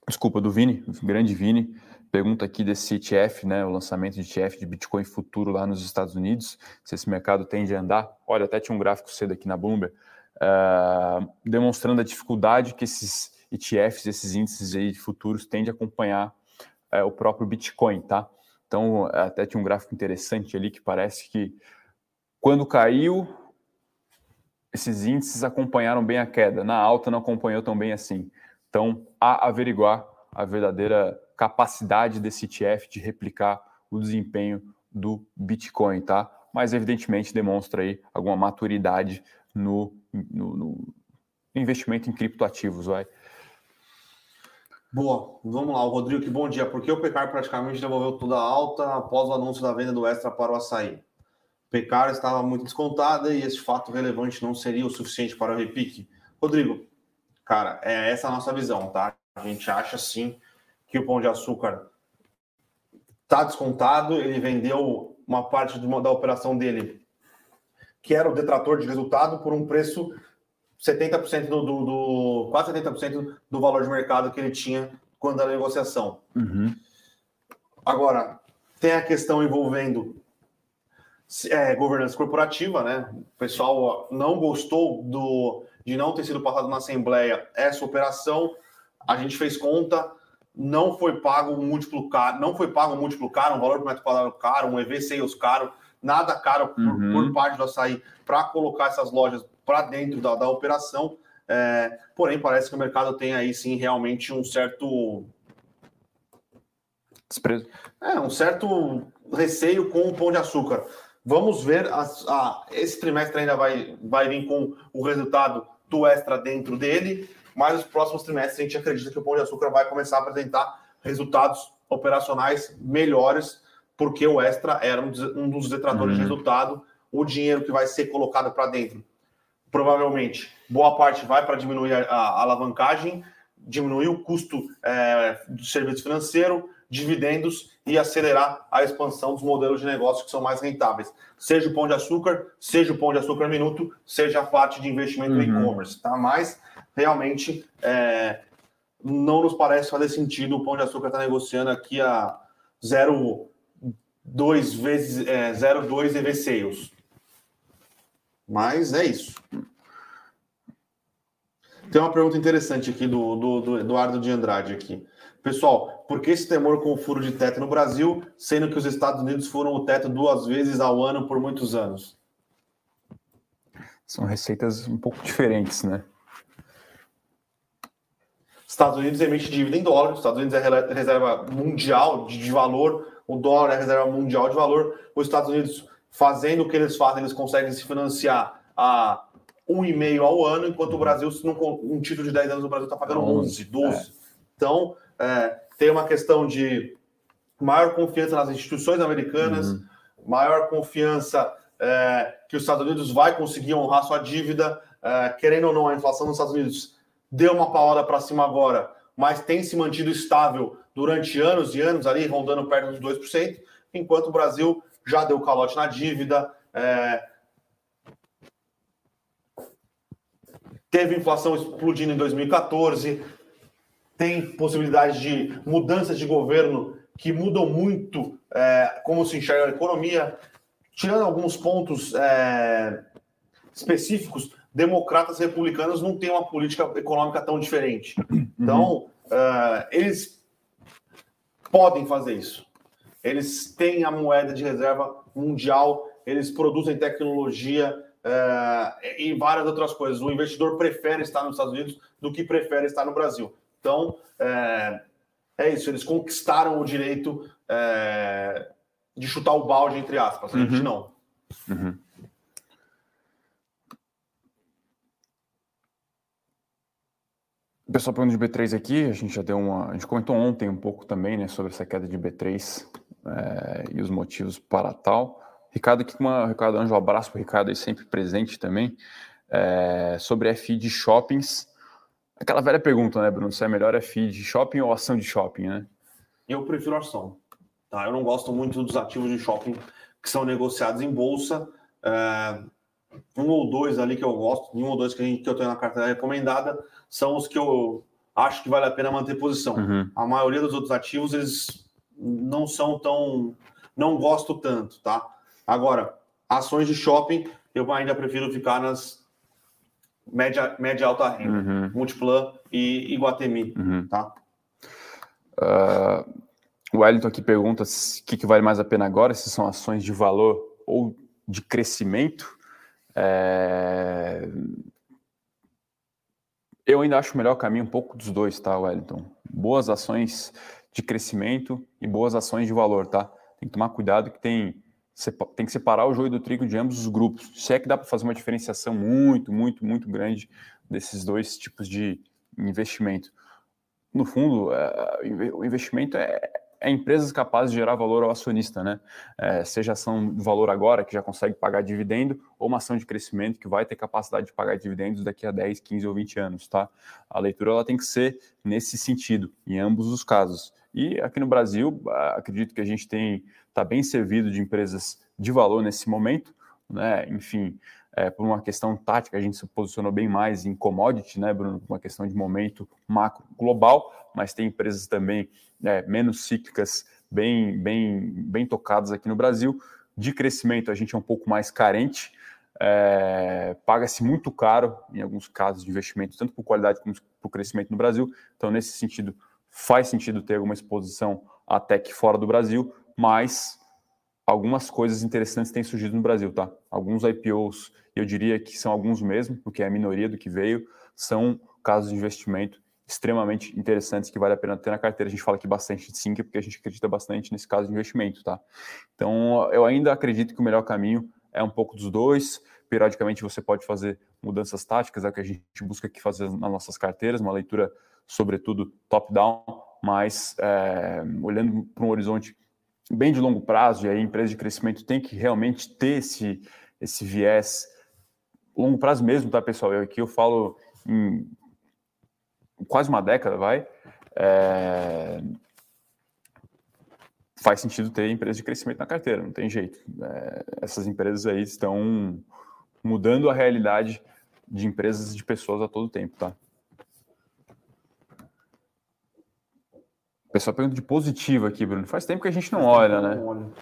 B: Desculpa, do Vini, grande Vini. Pergunta aqui desse ETF, né, o lançamento de ETF de Bitcoin futuro lá nos Estados Unidos, se esse mercado tende a andar. Olha, até tinha um gráfico cedo aqui na Bloomberg, uh, demonstrando a dificuldade que esses ETFs, esses índices aí de futuros tendem a acompanhar uh, o próprio Bitcoin, tá? Então, até tinha um gráfico interessante ali que parece que quando caiu, esses índices acompanharam bem a queda, na alta não acompanhou tão bem assim. Então, a averiguar a verdadeira capacidade desse ETF de replicar o desempenho do Bitcoin, tá? Mas evidentemente demonstra aí alguma maturidade no, no, no investimento em criptoativos, vai.
A: Boa, vamos lá, Rodrigo, que bom dia. Por que o Pecar praticamente devolveu toda a alta após o anúncio da venda do Extra para o açaí? Pecaro estava muito descontada e esse fato relevante não seria o suficiente para o repique. Rodrigo, cara, é essa a nossa visão, tá? A gente acha sim que o pão de açúcar está descontado, ele vendeu uma parte da operação dele, que era o detrator de resultado, por um preço 70% do, do, do quase 70% do valor de mercado que ele tinha quando da negociação. Uhum. Agora, tem a questão envolvendo é, governança corporativa, né? O pessoal não gostou do, de não ter sido passado na Assembleia essa operação. A gente fez conta, não foi pago um múltiplo caro, não foi pago um múltiplo caro, um valor por metro quadrado caro, um EV sales caro, nada caro por, uhum. por parte do açaí para colocar essas lojas para dentro da, da operação. É, porém, parece que o mercado tem aí sim realmente um certo
B: Desprezo.
A: É, um certo receio com o pão de açúcar. Vamos ver, a, a, esse trimestre ainda vai, vai vir com o resultado do extra dentro dele, mas nos próximos trimestres a gente acredita que o pão de açúcar vai começar a apresentar resultados operacionais melhores, porque o extra era um dos detratores uhum. de resultado, o dinheiro que vai ser colocado para dentro. Provavelmente, boa parte vai para diminuir a, a, alavancagem, diminuir o custo é, do serviço financeiro, dividendos e acelerar a expansão dos modelos de negócio que são mais rentáveis. Seja o pão de açúcar, seja o pão de açúcar minuto, seja a parte de investimento uhum. em e-commerce, tá? Mas realmente é, não nos parece fazer sentido o pão de açúcar estar tá negociando aqui a 0,2 vezes é, 0,2 EV sales. Mas é isso. Tem uma pergunta interessante aqui do, do, do Eduardo de Andrade aqui. Pessoal, por que esse temor com o furo de teto no Brasil, sendo que os Estados Unidos foram o teto duas vezes ao ano por muitos anos?
B: São receitas um pouco diferentes, né?
A: Estados Unidos emite dívida em dólar, Estados Unidos é reserva mundial de valor, o dólar é reserva mundial de valor. Os Estados Unidos, fazendo o que eles fazem, eles conseguem se financiar a um e meio ao ano, enquanto o Brasil, um título de 10 anos, o Brasil está pagando 11, 12. É. Então, é, tem uma questão de maior confiança nas instituições americanas, uhum. maior confiança é, que os Estados Unidos vai conseguir honrar sua dívida, é, querendo ou não, a inflação nos Estados Unidos deu uma paulada para cima agora, mas tem se mantido estável durante anos e anos, ali rondando perto dos 2%, enquanto o Brasil já deu calote na dívida, é, teve inflação explodindo em 2014, tem possibilidade de mudanças de governo que mudam muito é, como se enxerga a economia, tirando alguns pontos é, específicos, democratas e republicanos não têm uma política econômica tão diferente. Então, uh, eles podem fazer isso. Eles têm a moeda de reserva mundial, eles produzem tecnologia uh, e várias outras coisas. O investidor prefere estar nos Estados Unidos do que prefere estar no Brasil. Então, é, é isso, eles conquistaram o direito é, de chutar o balde, entre aspas. A gente uhum. não. Uhum.
B: Pessoal pergunta de B3 aqui, a gente já deu uma. A gente comentou ontem um pouco também, né, sobre essa queda de B3 é, e os motivos para tal. Ricardo aqui, uma, Ricardo Anjo, um abraço para o Ricardo aí, sempre presente também. É, sobre FI de shoppings. Aquela velha pergunta, né, Bruno? Se é melhor FI de shopping ou ação de shopping, né?
A: Eu prefiro ação. Tá? Eu não gosto muito dos ativos de shopping que são negociados em bolsa. É, um ou dois ali que eu gosto, um ou dois que, gente, que eu tenho na carteira recomendada, são os que eu acho que vale a pena manter posição. Uhum. A maioria dos outros ativos, eles não são tão. não gosto tanto, tá? Agora, ações de shopping, eu ainda prefiro ficar nas média, média alta renda, uhum. Multiplan e Iguatemi, uhum. tá?
B: Uh, o Wellington aqui pergunta o que, que, vale mais a pena agora, se são ações de valor ou de crescimento. É... Eu ainda acho o melhor caminho um pouco dos dois, tá, Wellington? Boas ações de crescimento e boas ações de valor, tá? Tem que tomar cuidado que tem tem que separar o joio do trigo de ambos os grupos. Se é que dá para fazer uma diferenciação muito, muito, muito grande desses dois tipos de investimento. No fundo, é, o investimento é, é empresas capazes de gerar valor ao acionista, né? É, seja ação de valor agora, que já consegue pagar dividendo, ou uma ação de crescimento que vai ter capacidade de pagar dividendos daqui a 10, 15 ou 20 anos, tá? A leitura ela tem que ser nesse sentido, em ambos os casos. E aqui no Brasil, acredito que a gente tem está bem servido de empresas de valor nesse momento, né? Enfim, é, por uma questão tática, a gente se posicionou bem mais em commodity, né, Bruno? Por uma questão de momento macro global, mas tem empresas também né, menos cíclicas, bem, bem, bem tocadas aqui no Brasil. De crescimento, a gente é um pouco mais carente, é, paga-se muito caro em alguns casos de investimento, tanto por qualidade como por crescimento no Brasil. Então, nesse sentido, faz sentido ter alguma exposição até que fora do Brasil, mas algumas coisas interessantes têm surgido no Brasil, tá? Alguns IPOs, eu diria que são alguns mesmo, porque é a minoria do que veio, são casos de investimento extremamente interessantes que vale a pena ter na carteira. A gente fala aqui bastante de Sync porque a gente acredita bastante nesse caso de investimento, tá? Então, eu ainda acredito que o melhor caminho é um pouco dos dois. Periodicamente você pode fazer mudanças táticas, é o que a gente busca aqui fazer nas nossas carteiras, uma leitura, sobretudo, top-down, mas é, olhando para um horizonte bem de longo prazo, e aí a empresa de crescimento tem que realmente ter esse, esse viés longo prazo mesmo, tá, pessoal? Eu, aqui eu falo em quase uma década, vai. É... Faz sentido ter empresas de crescimento na carteira, não tem jeito. É... Essas empresas aí estão mudando a realidade de empresas e de pessoas a todo tempo, tá? O pessoal pergunta de positivo aqui, Bruno. Faz tempo que a gente não Faz olha, né? Não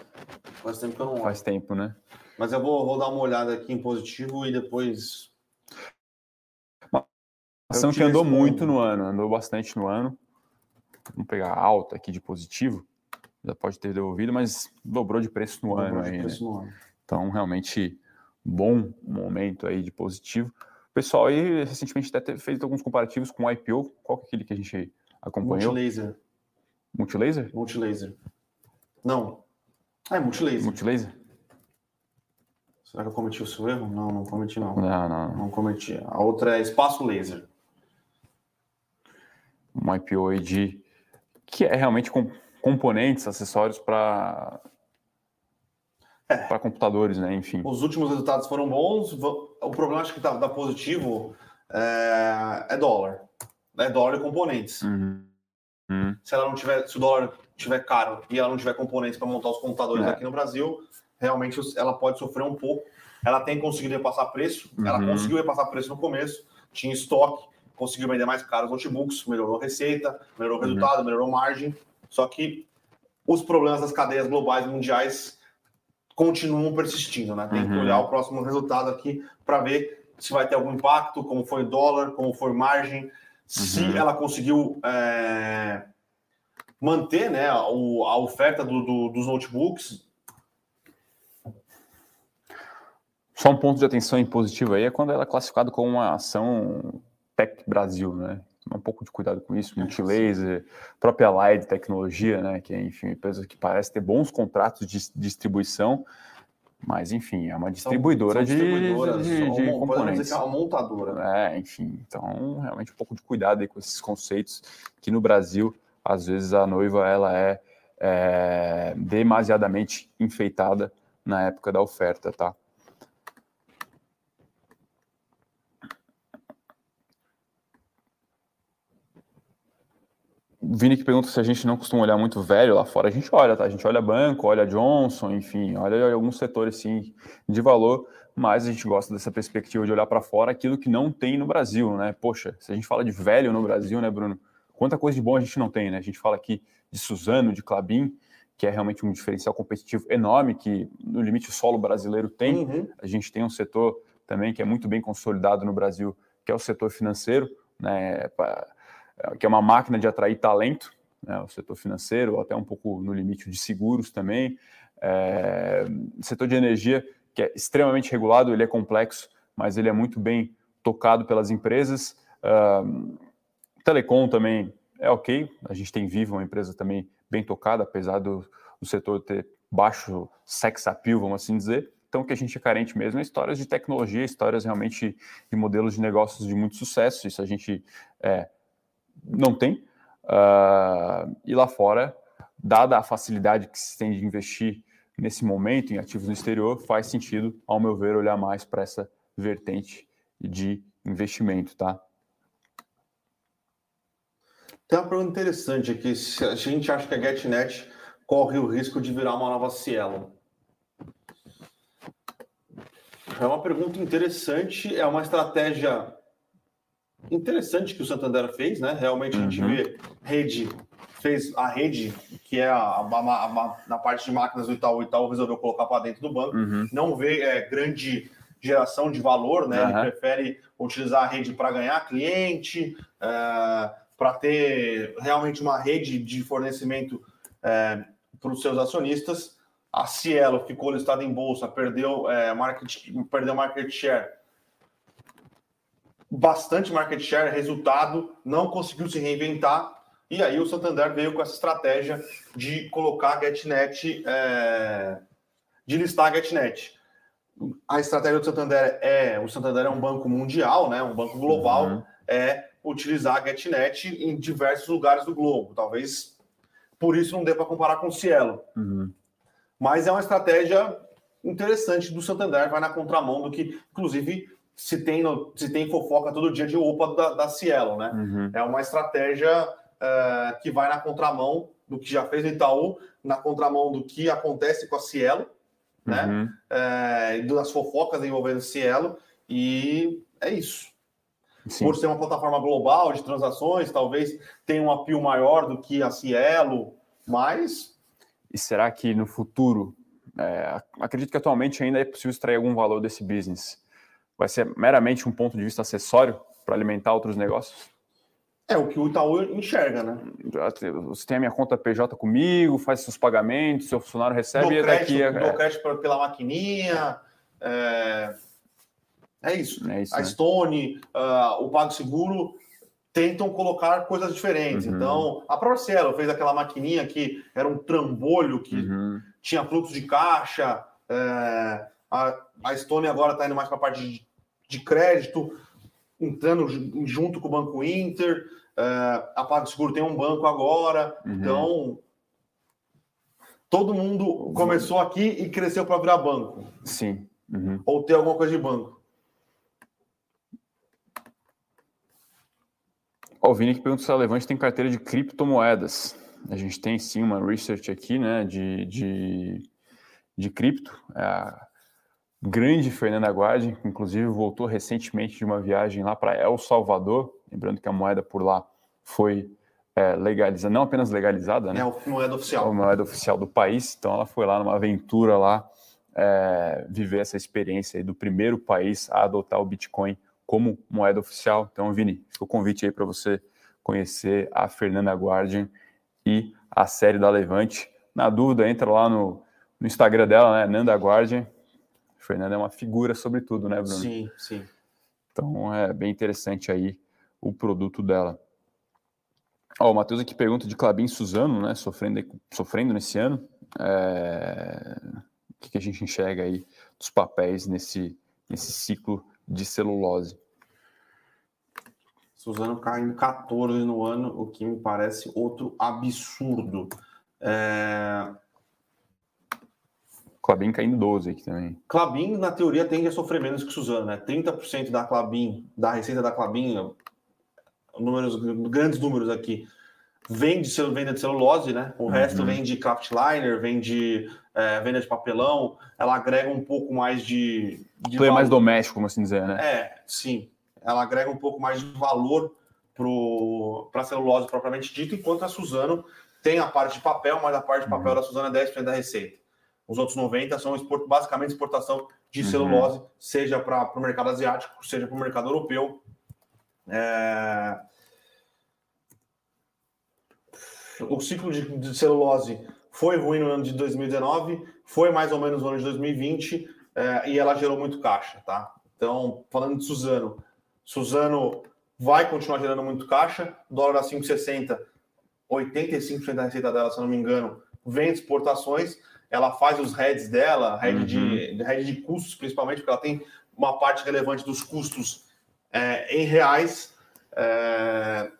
A: Faz tempo que eu não olho.
B: Faz tempo, né?
A: Mas eu vou, vou dar uma olhada aqui em positivo e depois
B: ação que andou muito no ano, andou bastante no ano. Vamos pegar alta aqui de positivo, já pode ter devolvido, mas dobrou de preço no dobrou ano aí, né? no ano. Então, realmente, bom momento aí de positivo. O pessoal aí, recentemente, até fez alguns comparativos com o IPO. Qual que é aquele que a gente acompanhou?
A: Multilaser.
B: Multilaser?
A: Multilaser. Não. Ah, é Multilaser.
B: Multilaser?
A: Será que eu cometi o seu erro? Não, não cometi não.
B: Não, não.
A: Não cometi. A outra é Espaço Laser
B: um IPO de que é realmente com componentes, acessórios para é. para computadores, né? Enfim.
A: Os últimos resultados foram bons. O problema acho que tá, dá positivo é, é dólar, é dólar e componentes. Uhum. Uhum. Se ela não tiver, se o dólar tiver caro e ela não tiver componentes para montar os computadores é. aqui no Brasil, realmente ela pode sofrer um pouco. Ela tem conseguido repassar preço, uhum. ela conseguiu repassar preço no começo, tinha estoque, conseguiu vender mais caros notebooks, melhorou a receita, melhorou o uhum. resultado, uhum. melhorou margem. Só que os problemas das cadeias globais mundiais continuam persistindo, né? Tem uhum. que olhar o próximo resultado aqui para ver se vai ter algum impacto, como foi o dólar, como foi margem, uhum. se ela conseguiu é, manter né, a, a oferta do, do, dos notebooks.
B: Só um ponto de atenção positivo aí é quando ela é classificada como uma ação Tech Brasil, né? Um pouco de cuidado com isso, Multilaser, própria Light Tecnologia, né? Que é, enfim, uma empresa que parece ter bons contratos de distribuição, mas, enfim, é uma distribuidora, são, são de, de, de componentes.
A: é uma montadora.
B: É, enfim, então, realmente um pouco de cuidado aí com esses conceitos, que no Brasil, às vezes, a noiva, ela é, é demasiadamente enfeitada na época da oferta, tá? Vini que pergunta se a gente não costuma olhar muito velho lá fora. A gente olha, tá? A gente olha banco, olha Johnson, enfim, olha alguns setores sim de valor, mas a gente gosta dessa perspectiva de olhar para fora aquilo que não tem no Brasil, né? Poxa, se a gente fala de velho no Brasil, né, Bruno? Quanta coisa de bom a gente não tem, né? A gente fala aqui de Suzano, de Clabin, que é realmente um diferencial competitivo enorme que no limite o solo brasileiro tem. Uhum. A gente tem um setor também que é muito bem consolidado no Brasil, que é o setor financeiro, né? Que é uma máquina de atrair talento, né, o setor financeiro, até um pouco no limite de seguros também. É, setor de energia, que é extremamente regulado, ele é complexo, mas ele é muito bem tocado pelas empresas. Uh, telecom também é ok, a gente tem Vivo, uma empresa também bem tocada, apesar do, do setor ter baixo sex appeal, vamos assim dizer. Então, o que a gente é carente mesmo é histórias de tecnologia, histórias realmente de modelos de negócios de muito sucesso. Isso a gente é, não tem. Uh, e lá fora, dada a facilidade que se tem de investir nesse momento em ativos no exterior, faz sentido, ao meu ver, olhar mais para essa vertente de investimento, tá?
A: Tem uma pergunta interessante aqui. Se a gente acha que a GetNet corre o risco de virar uma nova Cielo? É uma pergunta interessante, é uma estratégia interessante que o Santander fez, né? Realmente a gente uhum. vê rede, fez a rede, que é a, a, a, na parte de máquinas do Itaú, o Itaú resolveu colocar para dentro do banco, uhum. não vê é, grande geração de valor, né? Uhum. Ele prefere utilizar a rede para ganhar cliente, é, para ter realmente uma rede de fornecimento é, para os seus acionistas. A Cielo ficou listada em bolsa, perdeu, é, market, perdeu market share bastante market share, resultado, não conseguiu se reinventar. E aí o Santander veio com essa estratégia de colocar a GetNet, é, de listar a GetNet. A estratégia do Santander é, o Santander é um banco mundial, né, um banco global, uhum. é utilizar a GetNet em diversos lugares do globo. Talvez por isso não dê para comparar com o Cielo. Uhum. Mas é uma estratégia interessante do Santander, vai na contramão do que, inclusive, se tem, se tem fofoca todo dia de OPA da, da Cielo, né? Uhum. É uma estratégia uh, que vai na contramão do que já fez o Itaú, na contramão do que acontece com a Cielo, né? Uhum. Uh, das fofocas envolvendo Cielo, e é isso. Sim. Por ser uma plataforma global de transações, talvez tenha um apio maior do que a Cielo, mas.
B: E será que no futuro, é, acredito que atualmente ainda é possível extrair algum valor desse business? Vai ser meramente um ponto de vista acessório para alimentar outros negócios?
A: É o que o Itaú enxerga, né?
B: Você tem a minha conta PJ comigo, faz seus pagamentos, seu funcionário recebe
A: e
B: daqui...
A: É... Dou crédito pela maquininha, é, é isso. É isso a né? Stone, uh, o PagSeguro tentam colocar coisas diferentes. Uhum. Então, a própria Cielo fez aquela maquininha que era um trambolho que uhum. tinha fluxo de caixa. É, a, a Stone agora está indo mais para a parte de de crédito, entrando junto com o Banco Inter. Uh, a PagSeguro tem um banco agora. Uhum. Então, todo mundo começou aqui e cresceu para virar banco.
B: Sim.
A: Uhum. Ou ter alguma coisa de banco.
B: o Vini que pergunta se a Levante tem carteira de criptomoedas. A gente tem sim uma research aqui, né, de, de, de cripto. É a grande Fernanda Guardi, que inclusive voltou recentemente de uma viagem lá para El Salvador, lembrando que a moeda por lá foi é, legalizada, não apenas legalizada, né? É
A: a moeda oficial.
B: A moeda oficial do país, então ela foi lá numa aventura lá, é, viver essa experiência do primeiro país a adotar o Bitcoin como moeda oficial. Então, Vini, fica o convite aí para você conhecer a Fernanda Guardian e a série da Levante. Na dúvida, entra lá no, no Instagram dela, né? Nanda Guardian, Fernanda é uma figura sobre tudo, né, Bruno?
A: Sim, sim.
B: Então é bem interessante aí o produto dela. Ó, o Matheus aqui pergunta de Clabin Suzano, né? Sofrendo, sofrendo nesse ano. É... O que, que a gente enxerga aí dos papéis nesse, nesse ciclo de celulose?
A: Suzano caindo 14 no ano, o que me parece outro absurdo. É...
B: Clabin caindo 12 aqui também.
A: Clabin, na teoria, tende a sofrer menos que Suzano, né? 30% da Clabin, da receita da Clabin, números, grandes números aqui, vem de venda de celulose, né? O uhum. resto vem de craftliner, vem de é, venda de papelão, ela agrega um pouco mais de.
B: de é mais doméstico, como assim dizer, né?
A: É, sim. Ela agrega um pouco mais de valor para a celulose propriamente dito, enquanto a Suzano tem a parte de papel, mas a parte de papel uhum. da Suzano é 10% da receita. Os outros 90 são export, basicamente exportação de uhum. celulose, seja para o mercado asiático, seja para o mercado europeu. É... O ciclo de, de, celulose foi ruim no ano de 2019, foi mais ou menos no ano de 2020, é, e ela gerou muito caixa, tá? Então, falando de Suzano, Suzano vai continuar gerando muito caixa, dólar a 5,60, 85% da receita dela, se eu não me engano, vem de exportações, ela faz os heads dela, head, uhum. de, head de custos, principalmente, porque ela tem uma parte relevante dos custos é, em reais. É,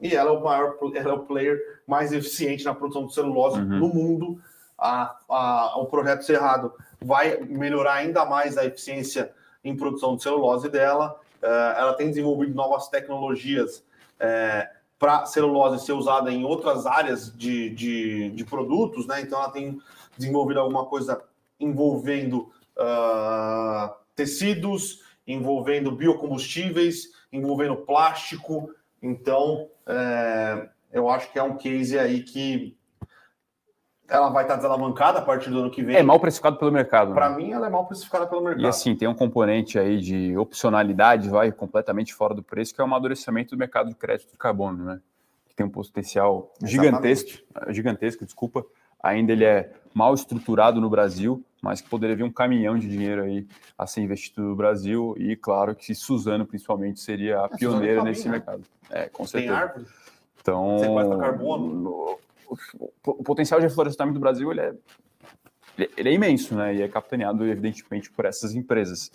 A: e ela é o maior, ela é o player mais eficiente na produção de celulose uhum. no mundo. A, a, o projeto Cerrado vai melhorar ainda mais a eficiência em produção de celulose dela. É, ela tem desenvolvido novas tecnologias é, para celulose ser usada em outras áreas de, de, de produtos, né? Então ela tem desenvolvido alguma coisa envolvendo uh, tecidos, envolvendo biocombustíveis, envolvendo plástico. Então, é, eu acho que é um case aí que ela vai estar desalavancada a partir do ano que vem.
B: É mal precificado pelo mercado.
A: Para né? mim, ela é mal precificada pelo mercado.
B: E assim, tem um componente aí de opcionalidade, vai completamente fora do preço, que é o amadurecimento do mercado de crédito de carbono, né? Que tem um potencial gigantesco, gigantesco, desculpa, ainda ele é mal estruturado no Brasil, mas que poderia vir um caminhão de dinheiro aí a ser investido no Brasil. E claro que Suzano, principalmente, seria a é, pioneira nesse né? mercado. É, com certeza. Tem árvore? Então, Sequestra carbono? O, o potencial de reflorestamento do Brasil ele é ele é imenso, né? E é capitaneado, evidentemente, por essas empresas.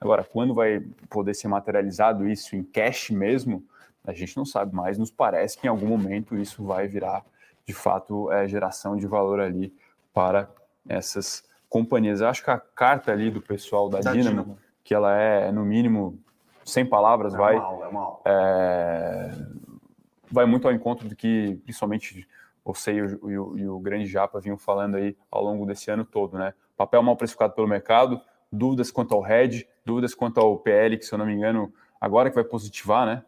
B: Agora, quando vai poder ser materializado isso em cash mesmo, a gente não sabe, mas nos parece que em algum momento isso vai virar, de fato, é, geração de valor ali para essas companhias. Eu acho que a carta ali do pessoal da, da Dynamo, Dynamo, que ela é, no mínimo, sem palavras, é vai. Mal, é mal. É, vai muito ao encontro do que, principalmente, você e o, e, o, e o, grande Japa vinham falando aí ao longo desse ano todo, né? Papel mal precificado pelo mercado, dúvidas quanto ao RED, dúvidas quanto ao PL, que se eu não me engano, agora que vai positivar, né?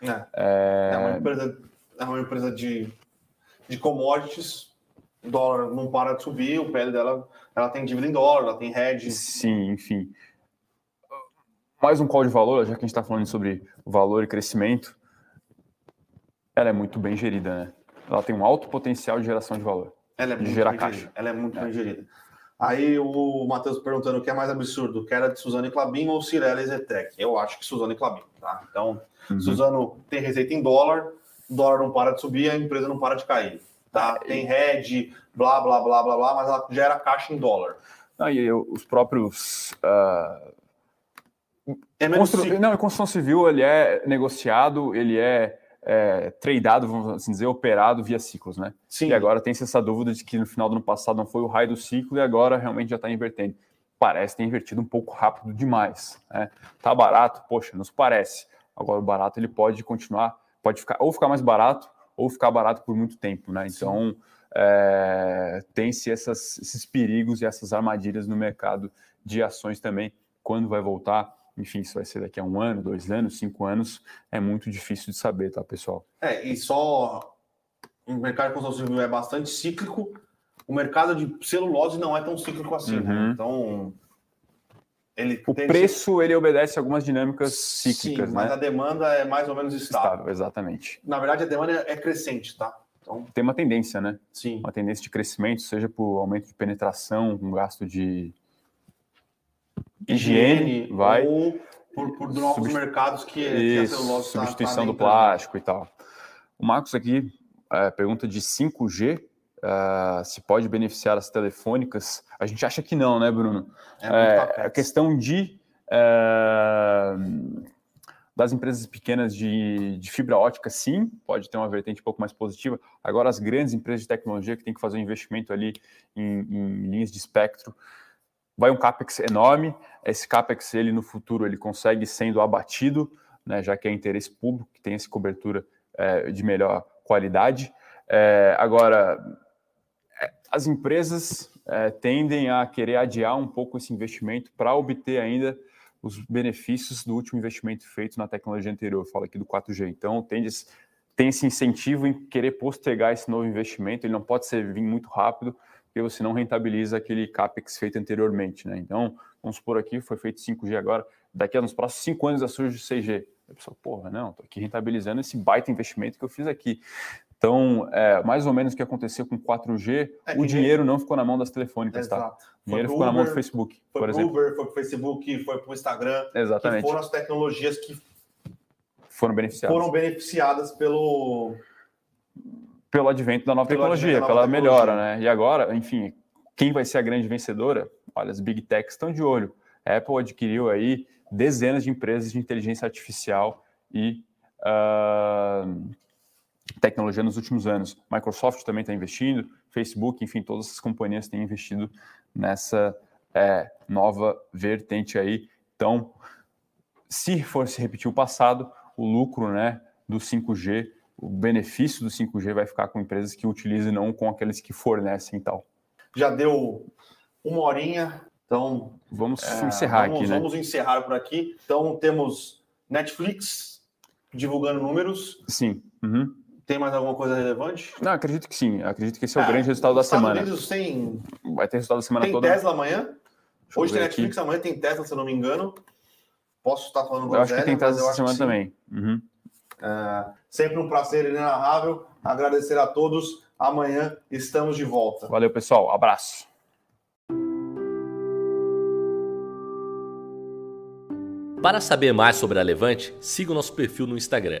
A: É, é... é uma empresa, é uma empresa de, de commodities, o dólar não para de subir, o PL dela, ela tem dívida em dólar, ela tem RED.
B: Sim, enfim. Mais um call de valor, já que a gente está falando sobre valor e crescimento, ela é muito bem gerida, né? ela tem um alto potencial de geração de valor.
A: Ela é
B: de
A: muito
B: gerar
A: bem
B: caixa.
A: Gerida. Ela é muito é. bem gerida. Aí o Matheus perguntando o que é mais absurdo, que era de Suzano e Clabin ou Cirela e Zetec? Eu acho que Suzano e Clabin, tá? Então, uhum. Suzano tem receita em dólar, o dólar não para de subir, a empresa não para de cair, tá? Tem RED, blá, blá, blá, blá, blá, mas ela gera caixa em dólar.
B: Não, e os próprios... Uh... É Constru... Não, a construção civil ele é negociado, ele é é, tradeado, vamos assim dizer, operado via ciclos, né? Sim. E agora tem essa dúvida de que no final do ano passado não foi o raio do ciclo e agora realmente já está invertendo. Parece ter invertido um pouco rápido demais. Né? Tá barato, poxa, nos parece. Agora o barato ele pode continuar, pode ficar ou ficar mais barato ou ficar barato por muito tempo, né? Então é, tem-se esses perigos e essas armadilhas no mercado de ações também. Quando vai voltar? enfim, se vai ser daqui a um ano, dois anos, cinco anos, é muito difícil de saber, tá, pessoal?
A: É, e só o mercado de construção civil é bastante cíclico, o mercado de celulose não é tão cíclico assim, né? uhum. né? Então,
B: ele o preço ele obedece a algumas dinâmicas cíclicas,
A: Sim, mas
B: né?
A: a demanda é mais ou menos estável. estável.
B: Exatamente.
A: Na verdade, a demanda é crescente, tá?
B: Então... Tem uma tendência, né?
A: Sim.
B: Uma tendência de crescimento, seja por aumento de penetração, um gasto de higiene, vai.
A: Ou por, por novos Subst... mercados que,
B: Isso, que a tá- substituição tá do plástico e tal. O Marcos aqui é, pergunta de 5G, Uh, se pode beneficiar as telefônicas. A gente acha que não, né, Bruno? É, é a questão de uh, das empresas pequenas de, de, fibra ótica, sim, pode ter uma vertente um pouco mais positiva. Agora, as grandes empresas de tecnologia que têm que fazer um investimento ali em, em linhas de espectro, vai um capex enorme. Esse capex ele no futuro ele consegue sendo abatido, né, já que é interesse público que tem essa cobertura é, de melhor qualidade. É, agora, as empresas é, tendem a querer adiar um pouco esse investimento para obter ainda os benefícios do último investimento feito na tecnologia anterior. Eu falo aqui do 4G. Então, tende, tem esse incentivo em querer postergar esse novo investimento. Ele não pode ser vir muito rápido, porque você não rentabiliza aquele CAPEX feito anteriormente. Né? Então, vamos supor aqui, foi feito 5G agora, daqui a nos próximos 5 anos já surge 6G. A pessoa, porra, não, estou aqui rentabilizando esse baita investimento que eu fiz aqui. Então, é, mais ou menos o que aconteceu com 4G, é, o dinheiro nem... não ficou na mão das telefônicas, tá? Exato. tá? O dinheiro ficou Uber, na mão do Facebook,
A: foi
B: por exemplo.
A: Uber, foi para o Facebook, foi para o Instagram.
B: Exatamente.
A: foram as tecnologias que
B: foram beneficiadas.
A: Foram beneficiadas pelo
B: pelo advento da nova pelo tecnologia, pela tecnologia. melhora, né? E agora, enfim, quem vai ser a grande vencedora? Olha, as big techs estão de olho. A Apple adquiriu aí dezenas de empresas de inteligência artificial e uh, tecnologia nos últimos anos. Microsoft também está investindo, Facebook, enfim, todas essas companhias têm investido nessa é, nova vertente aí. Então, se for se repetir o passado, o lucro né, do 5G o benefício do 5G vai ficar com empresas que utilizam e não com aqueles que fornecem e tal.
A: Já deu uma horinha, então
B: vamos é, encerrar
A: vamos,
B: aqui, né?
A: Vamos encerrar por aqui. Então temos Netflix divulgando números.
B: Sim. Uhum.
A: Tem mais alguma coisa relevante?
B: Não, acredito que sim. Acredito que esse é o ah, grande resultado da Estados semana.
A: Unidos tem...
B: Vai ter resultado da semana
A: tem
B: toda.
A: Tem Tesla amanhã. Deixa Hoje tem Netflix, aqui. amanhã tem Tesla, se eu não me engano. Posso estar falando com
B: Eu acho que tem Tesla essa semana também. Uhum.
A: É, sempre um prazer inenarrável. Agradecer a todos. Amanhã estamos de volta.
B: Valeu, pessoal. Abraço.
C: Para saber mais sobre a Levante, siga o nosso perfil no Instagram